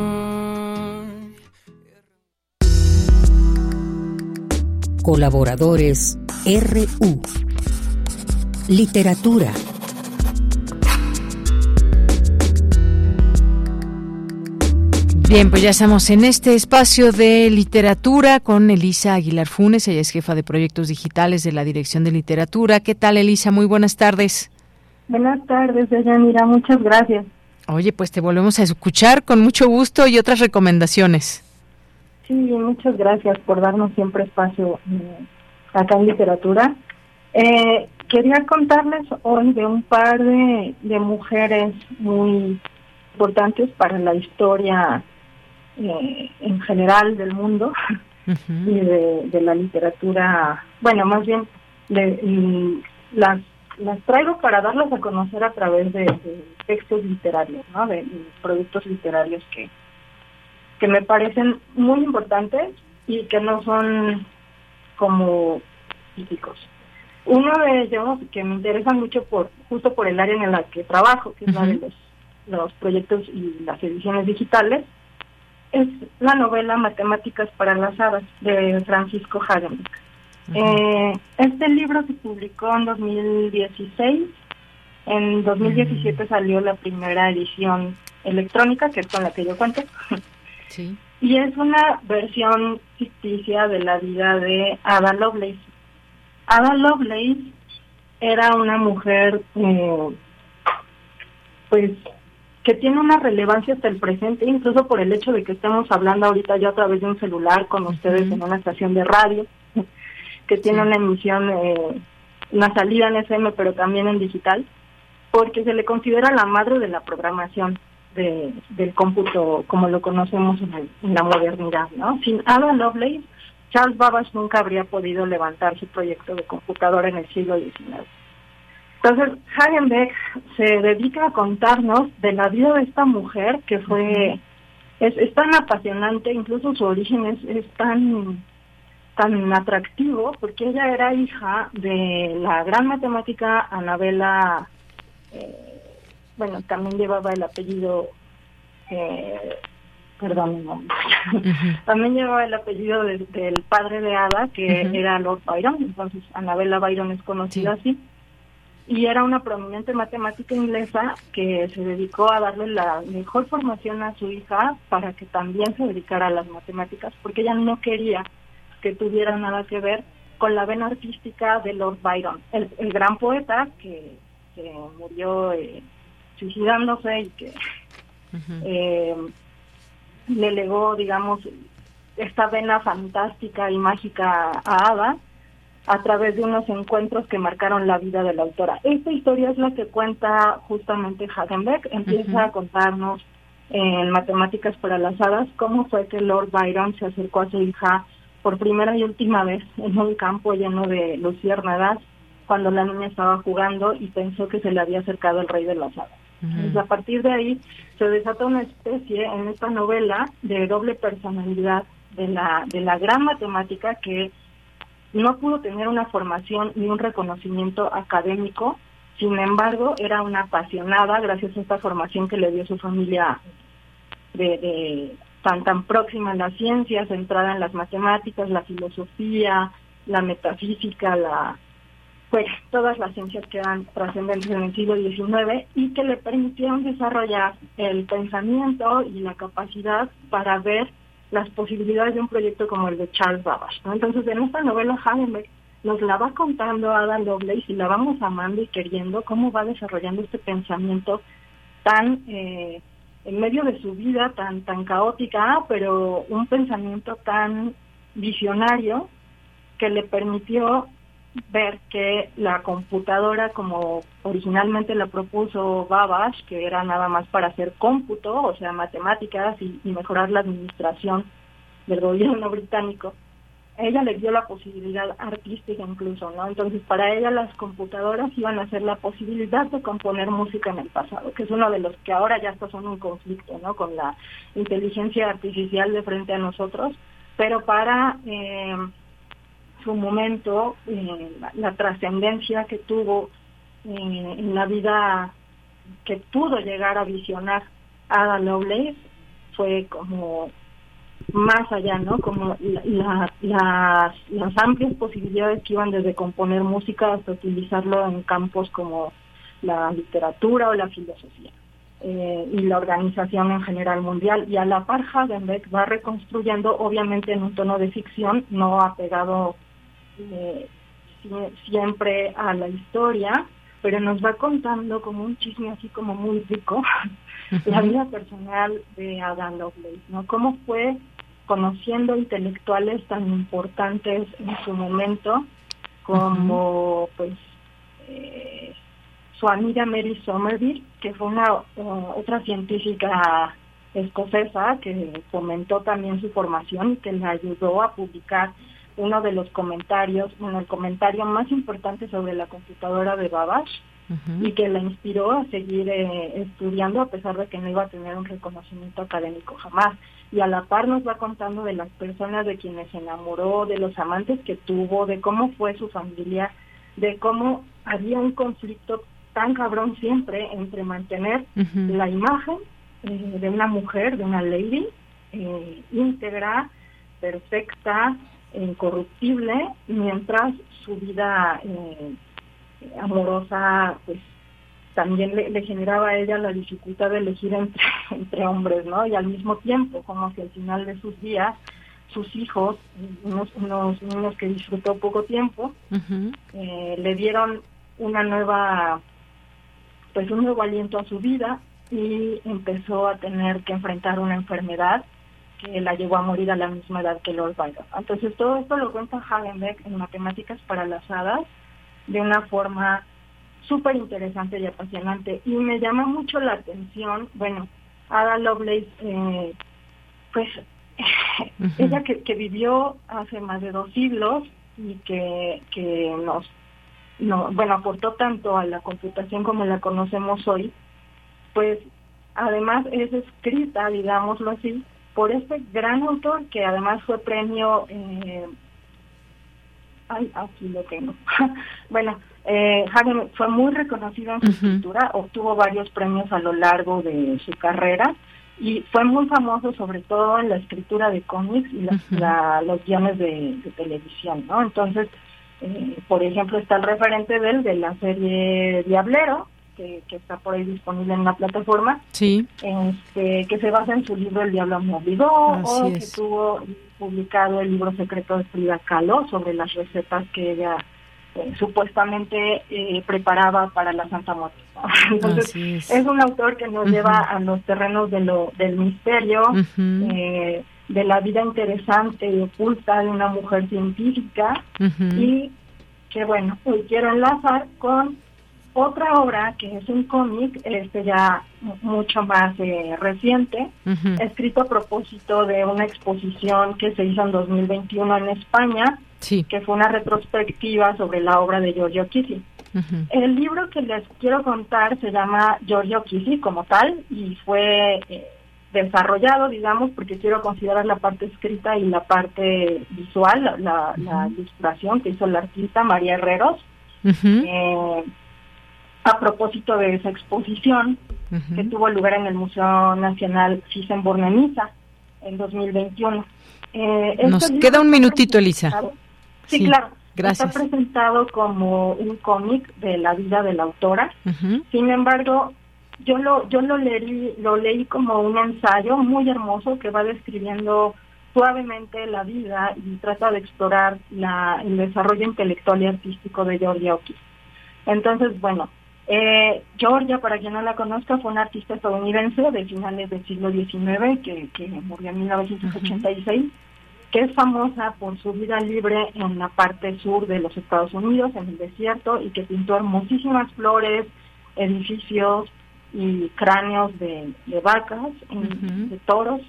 Colaboradores RU. Literatura. Bien, pues ya estamos en este espacio de literatura con Elisa Aguilar Funes, ella es jefa de proyectos digitales de la Dirección de Literatura. ¿Qué tal, Elisa? Muy buenas tardes. Buenas tardes, Deyanira, muchas gracias. Oye, pues te volvemos a escuchar con mucho gusto y otras recomendaciones. Sí, muchas gracias por darnos siempre espacio eh, acá en literatura. Eh, quería contarles hoy de un par de, mujeres muy importantes para la historia eh, en general del mundo y de, la literatura, bueno, más bien las, las traigo para darlas a conocer a través de, de textos literarios, ¿no? de productos literarios que, que me parecen muy importantes y que no son como típicos. Uno de ellos que me interesa mucho por justo por el área en la que trabajo, que es la de los, los proyectos y las ediciones digitales, es la novela Matemáticas para las Hadas de Francisco Hagenbeck. eh, este libro se publicó en 2016. En 2017 salió la primera edición electrónica, que es con la que yo cuento. Y es una versión ficticia de la vida de Ada Lovelace. Ada Lovelace era una mujer, eh, pues, que tiene una relevancia hasta el presente, incluso por el hecho de que estemos hablando ahorita ya a través de un celular con ustedes en una estación de radio, que tiene una emisión, eh, una salida en FM, pero también en digital, porque se le considera la madre de la programación de, del cómputo como lo conocemos en, la modernidad, ¿no? Sin Ada Lovelace, Charles Babbage nunca habría podido levantar su proyecto de computadora en el siglo XIX. Entonces, Hagenbeck se dedica a contarnos de la vida de esta mujer que fue, es, tan apasionante, incluso su origen es, es tan tan atractivo porque ella era hija de la gran matemática Anabela eh, bueno, también llevaba el apellido, eh, perdón, no, también llevaba el apellido del padre de Ada, que era Lord Byron, entonces Annabella Byron es conocida así, y era una prominente matemática inglesa que se dedicó a darle la mejor formación a su hija para que también se dedicara a las matemáticas, porque ella no quería que tuviera nada que ver con la vena artística de Lord Byron, el, gran poeta que, que murió eh, suicidándose y que eh, le legó, digamos, esta vena fantástica y mágica a Ada a través de unos encuentros que marcaron la vida de la autora. Esta historia es la que cuenta justamente Hagenbeck, empieza a contarnos en Matemáticas para las Hadas cómo fue que Lord Byron se acercó a su hija por primera y última vez en un campo lleno de luciérnagas cuando la niña estaba jugando y pensó que se le había acercado el rey de las hadas a partir de ahí se desata una especie en esta novela de doble personalidad de la, de la gran matemática que no pudo tener una formación ni un reconocimiento académico, sin embargo era una apasionada gracias a esta formación que le dio su familia de, de tan tan próxima a la ciencia, centrada en las matemáticas, la filosofía, la metafísica, la pues todas las ciencias que eran trascendentes en el siglo XIX y que le permitieron desarrollar el pensamiento y la capacidad para ver las posibilidades de un proyecto como el de Charles Babbage. Entonces, en esta novela Hagenbeck nos la va contando Ada Lovelace y la vamos amando y queriendo cómo va desarrollando este pensamiento tan eh, en medio de su vida tan tan caótica, pero un pensamiento tan visionario que le permitió ver que la computadora como originalmente la propuso Babbage, que era nada más para hacer cómputo, o sea, matemáticas y, mejorar la administración del gobierno británico, ella le dio la posibilidad artística incluso, ¿no? Entonces, para ella las computadoras iban a ser la posibilidad de componer música en el pasado, que es uno de los que ahora ya está son un conflicto, ¿no? Con la inteligencia artificial de frente a nosotros, pero para... Eh, su momento, eh, la, trascendencia que tuvo eh, en la vida que pudo llegar a visionar Ada Lovelace fue como más allá, ¿no? Como las, las amplias posibilidades que iban desde componer música hasta utilizarlo en campos como la literatura o la filosofía. Eh, y la organización en general mundial. Y a la par Hagenbeck va reconstruyendo, obviamente en un tono de ficción, no apegado eh, siempre a la historia, pero nos va contando como un chisme así como muy rico la vida personal de Adam Lovelace, ¿no? Cómo fue conociendo intelectuales tan importantes en su momento como pues eh, su amiga Mary Somerville, que fue una otra científica escocesa que fomentó también su formación y que le ayudó a publicar uno de los comentarios, bueno, el comentario más importante sobre la computadora de Babbage y que la inspiró a seguir eh, estudiando a pesar de que no iba a tener un reconocimiento académico jamás. Y a la par nos va contando de las personas de quienes se enamoró, de los amantes que tuvo, de cómo fue su familia, de cómo había un conflicto tan cabrón siempre entre mantener la imagen eh, de una mujer, de una lady, eh, íntegra, perfecta, incorruptible, mientras su vida eh, amorosa pues también le, generaba a ella la dificultad de elegir entre, entre hombres, ¿no? Y al mismo tiempo, como que al final de sus días, sus hijos, unos, unos niños que disfrutó poco tiempo, eh, le dieron una nueva, pues un nuevo aliento a su vida y empezó a tener que enfrentar una enfermedad que la llevó a morir a la misma edad que Lord Byron. Entonces todo esto lo cuenta Hagenbeck en Matemáticas para las Hadas de una forma súper interesante y apasionante. Y me llama mucho la atención, bueno, Ada Lovelace, eh, pues ella que, que, vivió hace más de dos siglos y que, que nos, no, bueno, aportó tanto a la computación como la conocemos hoy, pues además es escrita, digámoslo así, por este gran autor que además fue premio eh, ay aquí lo tengo. Bueno eh, fue muy reconocido en su escritura obtuvo varios premios a lo largo de su carrera y fue muy famoso sobre todo en la escritura de cómics y los guiones de, televisión no entonces eh, por ejemplo está el referente de él de la serie Diablero que, está por ahí disponible en la plataforma, sí. este, que se basa en su libro El Diablo me obligó, o que tuvo publicado el libro secreto de Frida Kahlo sobre las recetas que ella eh, supuestamente eh, preparaba para la Santa Muerte. Entonces, es. un autor que nos lleva a los terrenos de lo, del misterio, eh, de la vida interesante y oculta de una mujer científica, y que bueno, hoy quiero enlazar con otra obra que es un cómic, este ya mucho más eh, reciente, escrito a propósito de una exposición que se hizo en 2021 en España, que fue una retrospectiva sobre la obra de Giorgio Chisi. El libro que les quiero contar se llama Giorgio Chisi como tal y fue eh, desarrollado, digamos, porque quiero considerar la parte escrita y la parte visual, la, ilustración que hizo el artista María Herreros a propósito de esa exposición que tuvo lugar en el Museo Nacional Thyssen-Bornemisza en 2021. Eh, Nos queda un minutito, Elisa. Sí, claro. Está presentado como un cómic de la vida de la autora. Sin embargo, yo lo yo lo leí lo leí como un ensayo muy hermoso que va describiendo suavemente la vida y trata de explorar la, el desarrollo intelectual y artístico de Georgia O'Keeffe. Entonces, bueno, eh, Georgia, para quien no la conozca, fue una artista estadounidense de finales del siglo XIX que, que murió en 1986, que es famosa por su vida libre en la parte sur de los Estados Unidos, en el desierto, y que pintó hermosísimas flores, edificios y cráneos de, vacas, de toros,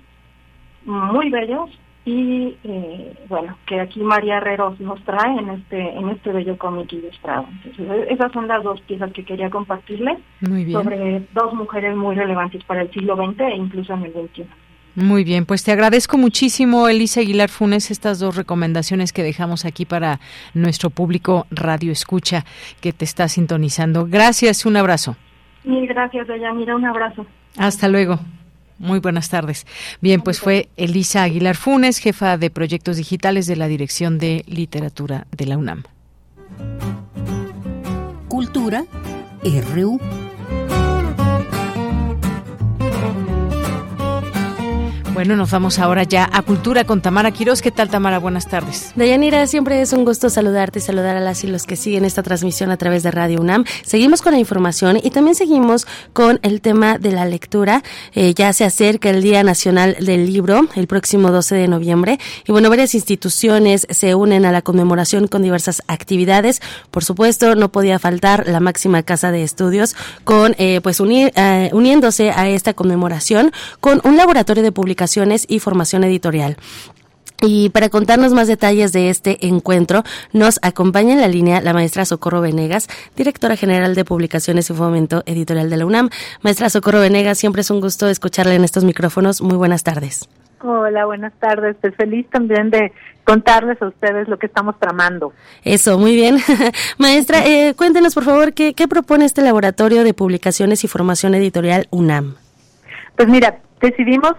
muy bellos y eh, bueno que aquí María Herreros nos trae en este en este bello cómic ilustrado Entonces, e-, esas son las dos piezas que quería compartirles sobre dos mujeres muy relevantes para el siglo XX e incluso en el XXI muy bien, pues te agradezco muchísimo, Elisa Aguilar Funes, estas dos recomendaciones que dejamos aquí para nuestro público Radio Escucha que te está sintonizando. Gracias, un abrazo. Mil gracias, Mira, un abrazo. Hasta luego. Muy buenas tardes. Bien, pues fue Elisa Aguilar Funes, jefa de proyectos digitales de la Dirección de Literatura de la UNAM. Cultura RU. Bueno, nos vamos ahora ya a Cultura con Tamara Quiroz. ¿Qué tal, Tamara? Buenas tardes. Dayanira, siempre es un gusto saludarte y saludar a las y los que siguen esta transmisión a través de Radio UNAM. Seguimos con la información y también seguimos con el tema de la lectura. Eh, ya se acerca el Día Nacional del Libro, el próximo 12 de noviembre. Y bueno, varias instituciones se unen a la conmemoración con diversas actividades. Por supuesto, no podía faltar la máxima casa de estudios con, eh, pues, unir, eh, uniéndose a esta conmemoración con un laboratorio de publicación y Formación Editorial. Y para contarnos más detalles de este encuentro, nos acompaña en la línea la maestra Socorro Venegas, directora general de Publicaciones y Fomento Editorial de la UNAM. Maestra Socorro Venegas, siempre es un gusto escucharle en estos micrófonos. Muy buenas tardes. Hola, buenas tardes. Pues feliz también de contarles a ustedes lo que estamos tramando. Eso, muy bien. Maestra, eh, cuéntenos por favor qué, qué propone este laboratorio de publicaciones y formación editorial UNAM. Pues mira, decidimos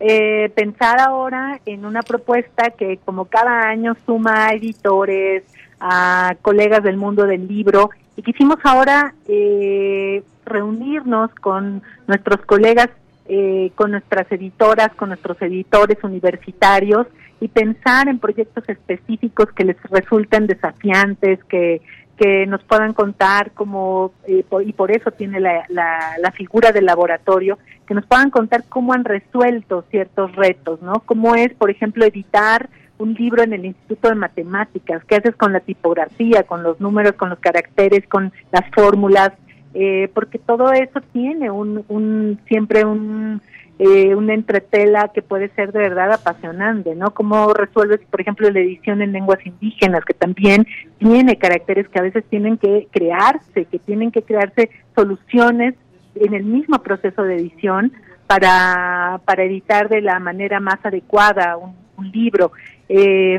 eh, pensar ahora en una propuesta que como cada año suma a editores, a colegas del mundo del libro, y quisimos ahora eh, reunirnos con nuestros colegas, eh, con nuestras editoras, con nuestros editores universitarios y pensar en proyectos específicos que les resulten desafiantes, que que nos puedan contar cómo, eh, y por eso tiene la, la, figura del laboratorio, que nos puedan contar cómo han resuelto ciertos retos, ¿no? Cómo es, por ejemplo, editar un libro en el Instituto de Matemáticas, qué haces con la tipografía, con los números, con los caracteres, con las fórmulas, eh, porque todo eso tiene un, un siempre un eh, una entretela que puede ser de verdad apasionante, ¿no? Cómo resuelves, por ejemplo, la edición en lenguas indígenas, que también tiene caracteres que a veces tienen que crearse, que tienen que crearse soluciones en el mismo proceso de edición para, para editar de la manera más adecuada un, un libro. Eh,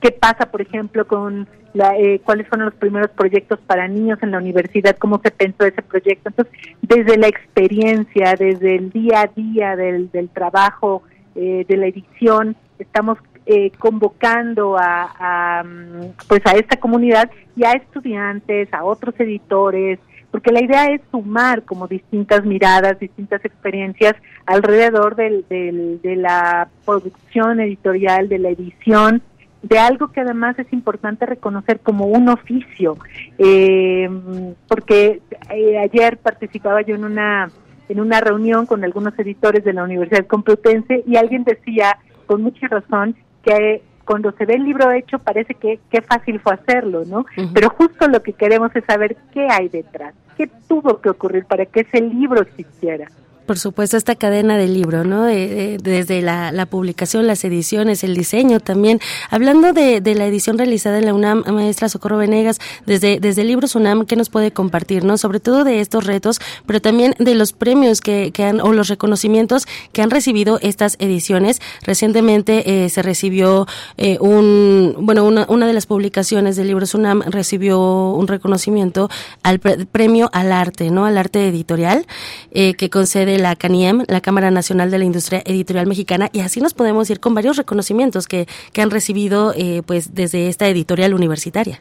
¿Qué pasa, por ejemplo, con eh, cuáles fueron los primeros proyectos para niños en la universidad, cómo se pensó ese proyecto. Entonces, desde la experiencia, desde el día a día del, del trabajo, eh, de la edición, estamos eh, convocando a, a, mm, pues a esta comunidad y a estudiantes, a otros editores, porque la idea es sumar como distintas miradas, distintas experiencias alrededor del, del, de la producción editorial, de la edición de algo que además es importante reconocer como un oficio, eh, porque eh, ayer participaba yo en una en una reunión con algunos editores de la Universidad Complutense y alguien decía con mucha razón que cuando se ve el libro hecho parece que qué fácil fue hacerlo, ¿no? Pero justo lo que queremos es saber qué hay detrás, qué tuvo que ocurrir para que ese libro existiera por supuesto, esta cadena del libro, ¿no? desde la, publicación, las ediciones, el diseño también. Hablando de, la edición realizada en la UNAM, maestra Socorro Venegas, desde, desde Libros UNAM, ¿qué nos puede compartir, no? Sobre todo de estos retos, pero también de los premios que, que han, o los reconocimientos que han recibido estas ediciones. Recientemente eh, se recibió eh, un, bueno, una, una de las publicaciones de Libros UNAM recibió un reconocimiento al premio al arte, ¿no? Al arte editorial, eh, que concede la CANIEM, la Cámara Nacional de la Industria Editorial Mexicana, y así nos podemos ir con varios reconocimientos que, que han recibido eh, pues desde esta editorial universitaria.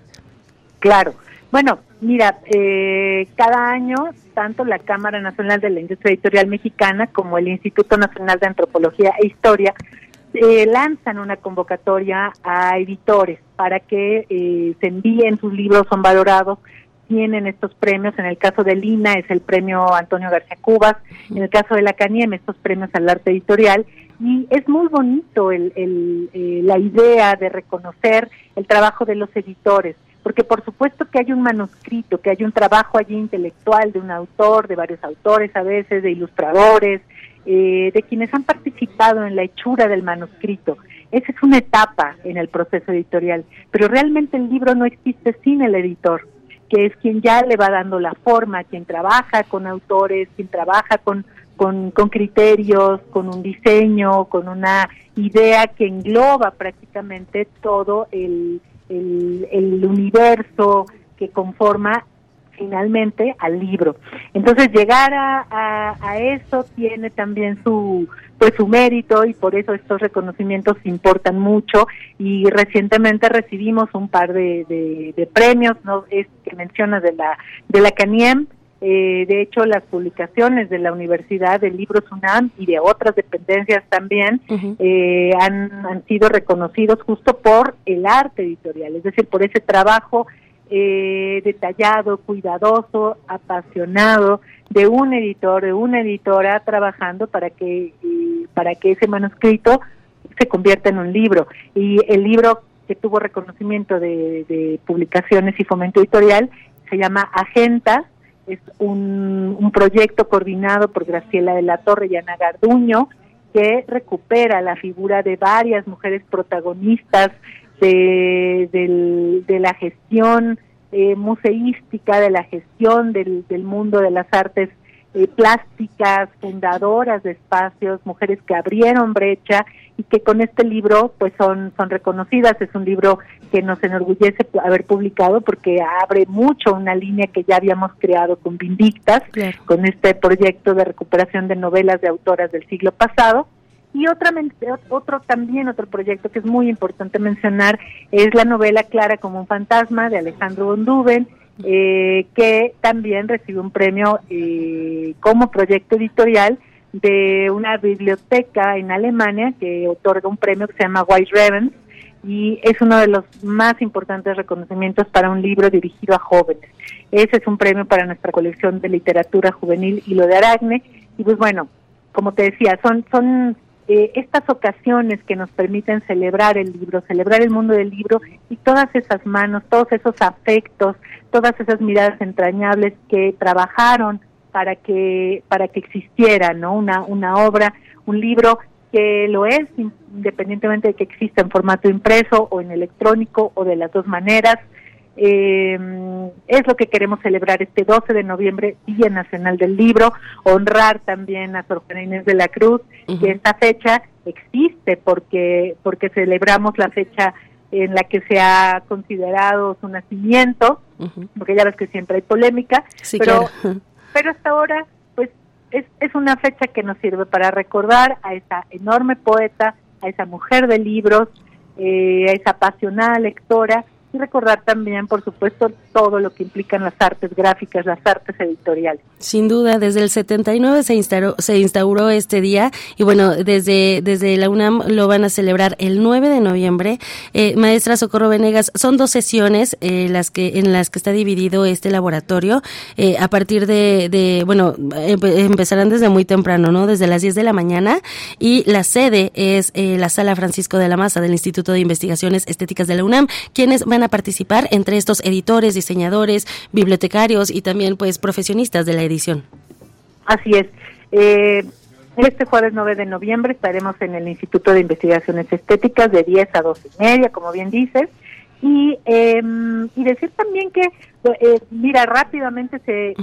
Claro. Bueno, mira, eh, cada año tanto la Cámara Nacional de la Industria Editorial Mexicana como el Instituto Nacional de Antropología e Historia eh, lanzan una convocatoria a editores para que eh, se envíen sus libros, son valorados, tienen estos premios. En el caso de Lina es el premio Antonio García Cubas, en el caso de la CANIEM estos premios al arte editorial. Y es muy bonito el, el, la idea de reconocer el trabajo de los editores porque por supuesto que hay un manuscrito, que hay un trabajo allí intelectual de un autor, de varios autores a veces, de ilustradores, eh, de quienes han participado en la hechura del manuscrito. Esa es una etapa en el proceso editorial, pero realmente el libro no existe sin el editor, que es quien ya le va dando la forma, quien trabaja con autores, quien trabaja con, con, con criterios, con un diseño, con una idea que engloba prácticamente todo el, el, el universo que conforma finalmente al libro. Entonces llegar a, a, eso tiene también su pues su mérito y por eso estos reconocimientos importan mucho. Y recientemente recibimos un par de, de, premios no es que mencionas de la de la CANIEM. Eh, de hecho, las publicaciones de la Universidad, del libro SUNAM y de otras dependencias también eh, han, han sido reconocidos justo por el arte editorial, es decir, por ese trabajo eh, detallado, cuidadoso, apasionado de un editor, de una editora trabajando para que para que ese manuscrito se convierta en un libro. Y el libro que tuvo reconocimiento de, de publicaciones y fomento editorial se llama Agenta. Es un, un proyecto coordinado por Graciela de la Torre y Ana Garduño que recupera la figura de varias mujeres protagonistas de, de la gestión eh, museística, de la gestión del, del mundo de las artes eh, plásticas, fundadoras de espacios, mujeres que abrieron brecha y que con este libro pues son, son reconocidas. Es un libro que nos enorgullece haber publicado porque abre mucho una línea que ya habíamos creado con Vindictas, con este proyecto de recuperación de novelas de autoras del siglo pasado. Y otra, otro también, otro proyecto que es muy importante mencionar, es la novela Clara como un fantasma de Alejandro Bonduben, eh, que también recibió un premio eh, como proyecto editorial de una biblioteca en Alemania que otorga un premio que se llama White Raven y es uno de los más importantes reconocimientos para un libro dirigido a jóvenes. Ese es un premio para nuestra colección de literatura juvenil y lo de Aragne y pues bueno, como te decía, son son eh, estas ocasiones que nos permiten celebrar el libro, celebrar el mundo del libro y todas esas manos, todos esos afectos, todas esas miradas entrañables que trabajaron para que para que existiera, ¿no? Una una obra, un libro que lo es independientemente de que exista en formato impreso o en electrónico o de las dos maneras. Eh, es lo que queremos celebrar este 12 de noviembre, Día Nacional del Libro, honrar también a Sor Juana Inés de la Cruz, que esta fecha existe porque, porque celebramos la fecha en la que se ha considerado su nacimiento, porque ya ves que siempre hay polémica, pero, pero hasta ahora pues es, es una fecha que nos sirve para recordar a esa enorme poeta, a esa mujer de libros, eh, a esa apasionada lectora, y recordar también, por supuesto, todo lo que implican las artes gráficas, las artes editoriales. Sin duda, desde el 79 se instauró, se instauró este día y bueno, desde, desde la UNAM lo van a celebrar el 9 de noviembre. Eh, maestra Socorro Venegas, son dos sesiones eh, las que, en las que está dividido este laboratorio. Eh, a partir de, de bueno, empezarán desde muy temprano, ¿no? Desde las 10 de la mañana y la sede es eh, la Sala Francisco de la Maza del Instituto de Investigaciones Estéticas de la UNAM, quienes van a participar entre estos editores, diseñadores, bibliotecarios y también pues profesionistas de la edición. Así es. Eh, este jueves 9 de noviembre estaremos en el Instituto de Investigaciones Estéticas de 10 a 12 y media, como bien dices. Y, eh, y decir también que, eh, mira, rápidamente se,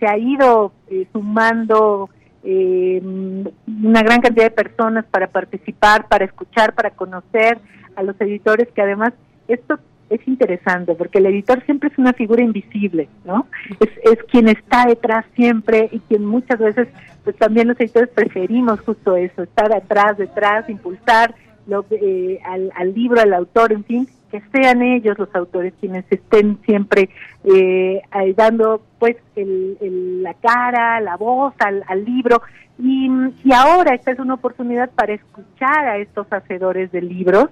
se, ha ido eh, sumando eh, una gran cantidad de personas para participar, para escuchar, para conocer a los editores, que además esto es interesante porque el editor siempre es una figura invisible, ¿no? Es, es quien está detrás siempre y quien muchas veces, pues también los editores preferimos justo eso, estar atrás, detrás, impulsar lo, eh, al, al libro, al autor, en fin, que sean ellos los autores quienes estén siempre eh, dando pues la cara, la voz al, libro y, y, ahora esta es una oportunidad para escuchar a estos hacedores de libros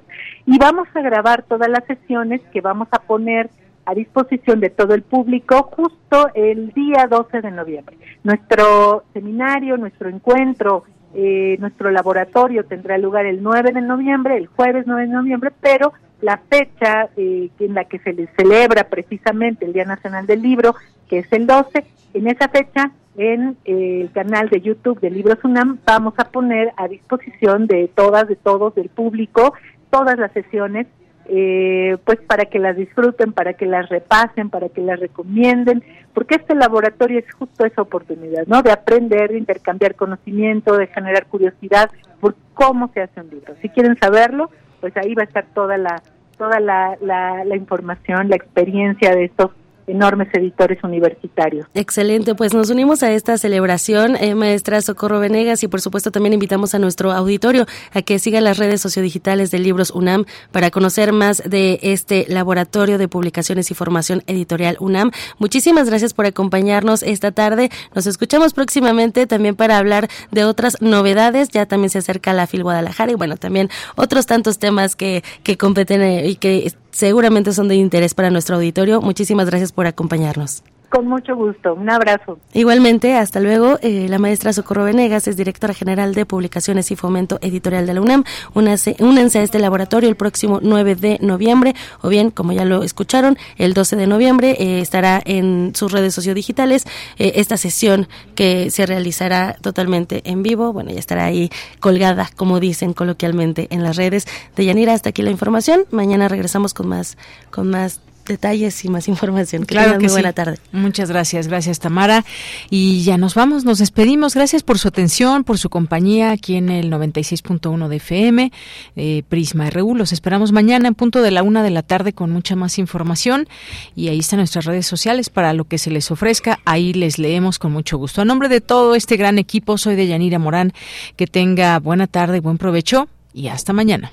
y vamos a grabar todas las sesiones que vamos a poner a disposición de todo el público justo el día 12 de noviembre. Nuestro seminario, nuestro encuentro, eh, nuestro laboratorio tendrá lugar el 9 de noviembre, el jueves 9 de noviembre, pero la fecha eh, en la que se le celebra precisamente el Día Nacional del Libro, que es el 12, en esa fecha en eh, el canal de YouTube de Libros UNAM vamos a poner a disposición de todas, de todos, del público, todas las sesiones, eh, pues para que las disfruten, para que las repasen, para que las recomienden, porque este laboratorio es justo esa oportunidad, ¿no? De aprender, de intercambiar conocimiento, de generar curiosidad por cómo se hace un libro. Si quieren saberlo, pues ahí va a estar toda la toda la, la, la información, la experiencia de estos enormes editores universitarios. Excelente, pues nos unimos a esta celebración, eh, maestra Socorro Venegas, y por supuesto también invitamos a nuestro auditorio a que siga las redes sociodigitales de Libros UNAM para conocer más de este laboratorio de publicaciones y formación editorial UNAM. Muchísimas gracias por acompañarnos esta tarde. Nos escuchamos próximamente también para hablar de otras novedades. Ya también se acerca la FIL Guadalajara y bueno, también otros tantos temas que, que competen eh, y que seguramente son de interés para nuestro auditorio. Muchísimas gracias por acompañarnos. Con mucho gusto. Un abrazo. Igualmente, hasta luego. Eh, la maestra Socorro Venegas es directora general de Publicaciones y Fomento Editorial de la UNAM. Únense a este laboratorio el próximo 9 de noviembre, o bien, como ya lo escucharon, el 12 de noviembre eh, estará en sus redes sociodigitales eh, esta sesión que se realizará totalmente en vivo. Bueno, ya estará ahí colgada, como dicen coloquialmente, en las redes. De Yanira, hasta aquí la información. Mañana regresamos con más, con más detalles y más información. claro que muy buena tarde. Muchas gracias, gracias Tamara. Y ya nos vamos, nos despedimos. Gracias por su atención, por su compañía aquí en el 96.1 de FM, eh, Prisma RU. Los esperamos mañana en punto de la una de la tarde con mucha más información. Y ahí están nuestras redes sociales para lo que se les ofrezca. Ahí les leemos con mucho gusto. A nombre de todo este gran equipo, soy de Yanira Morán. Que tenga buena tarde, buen provecho y hasta mañana.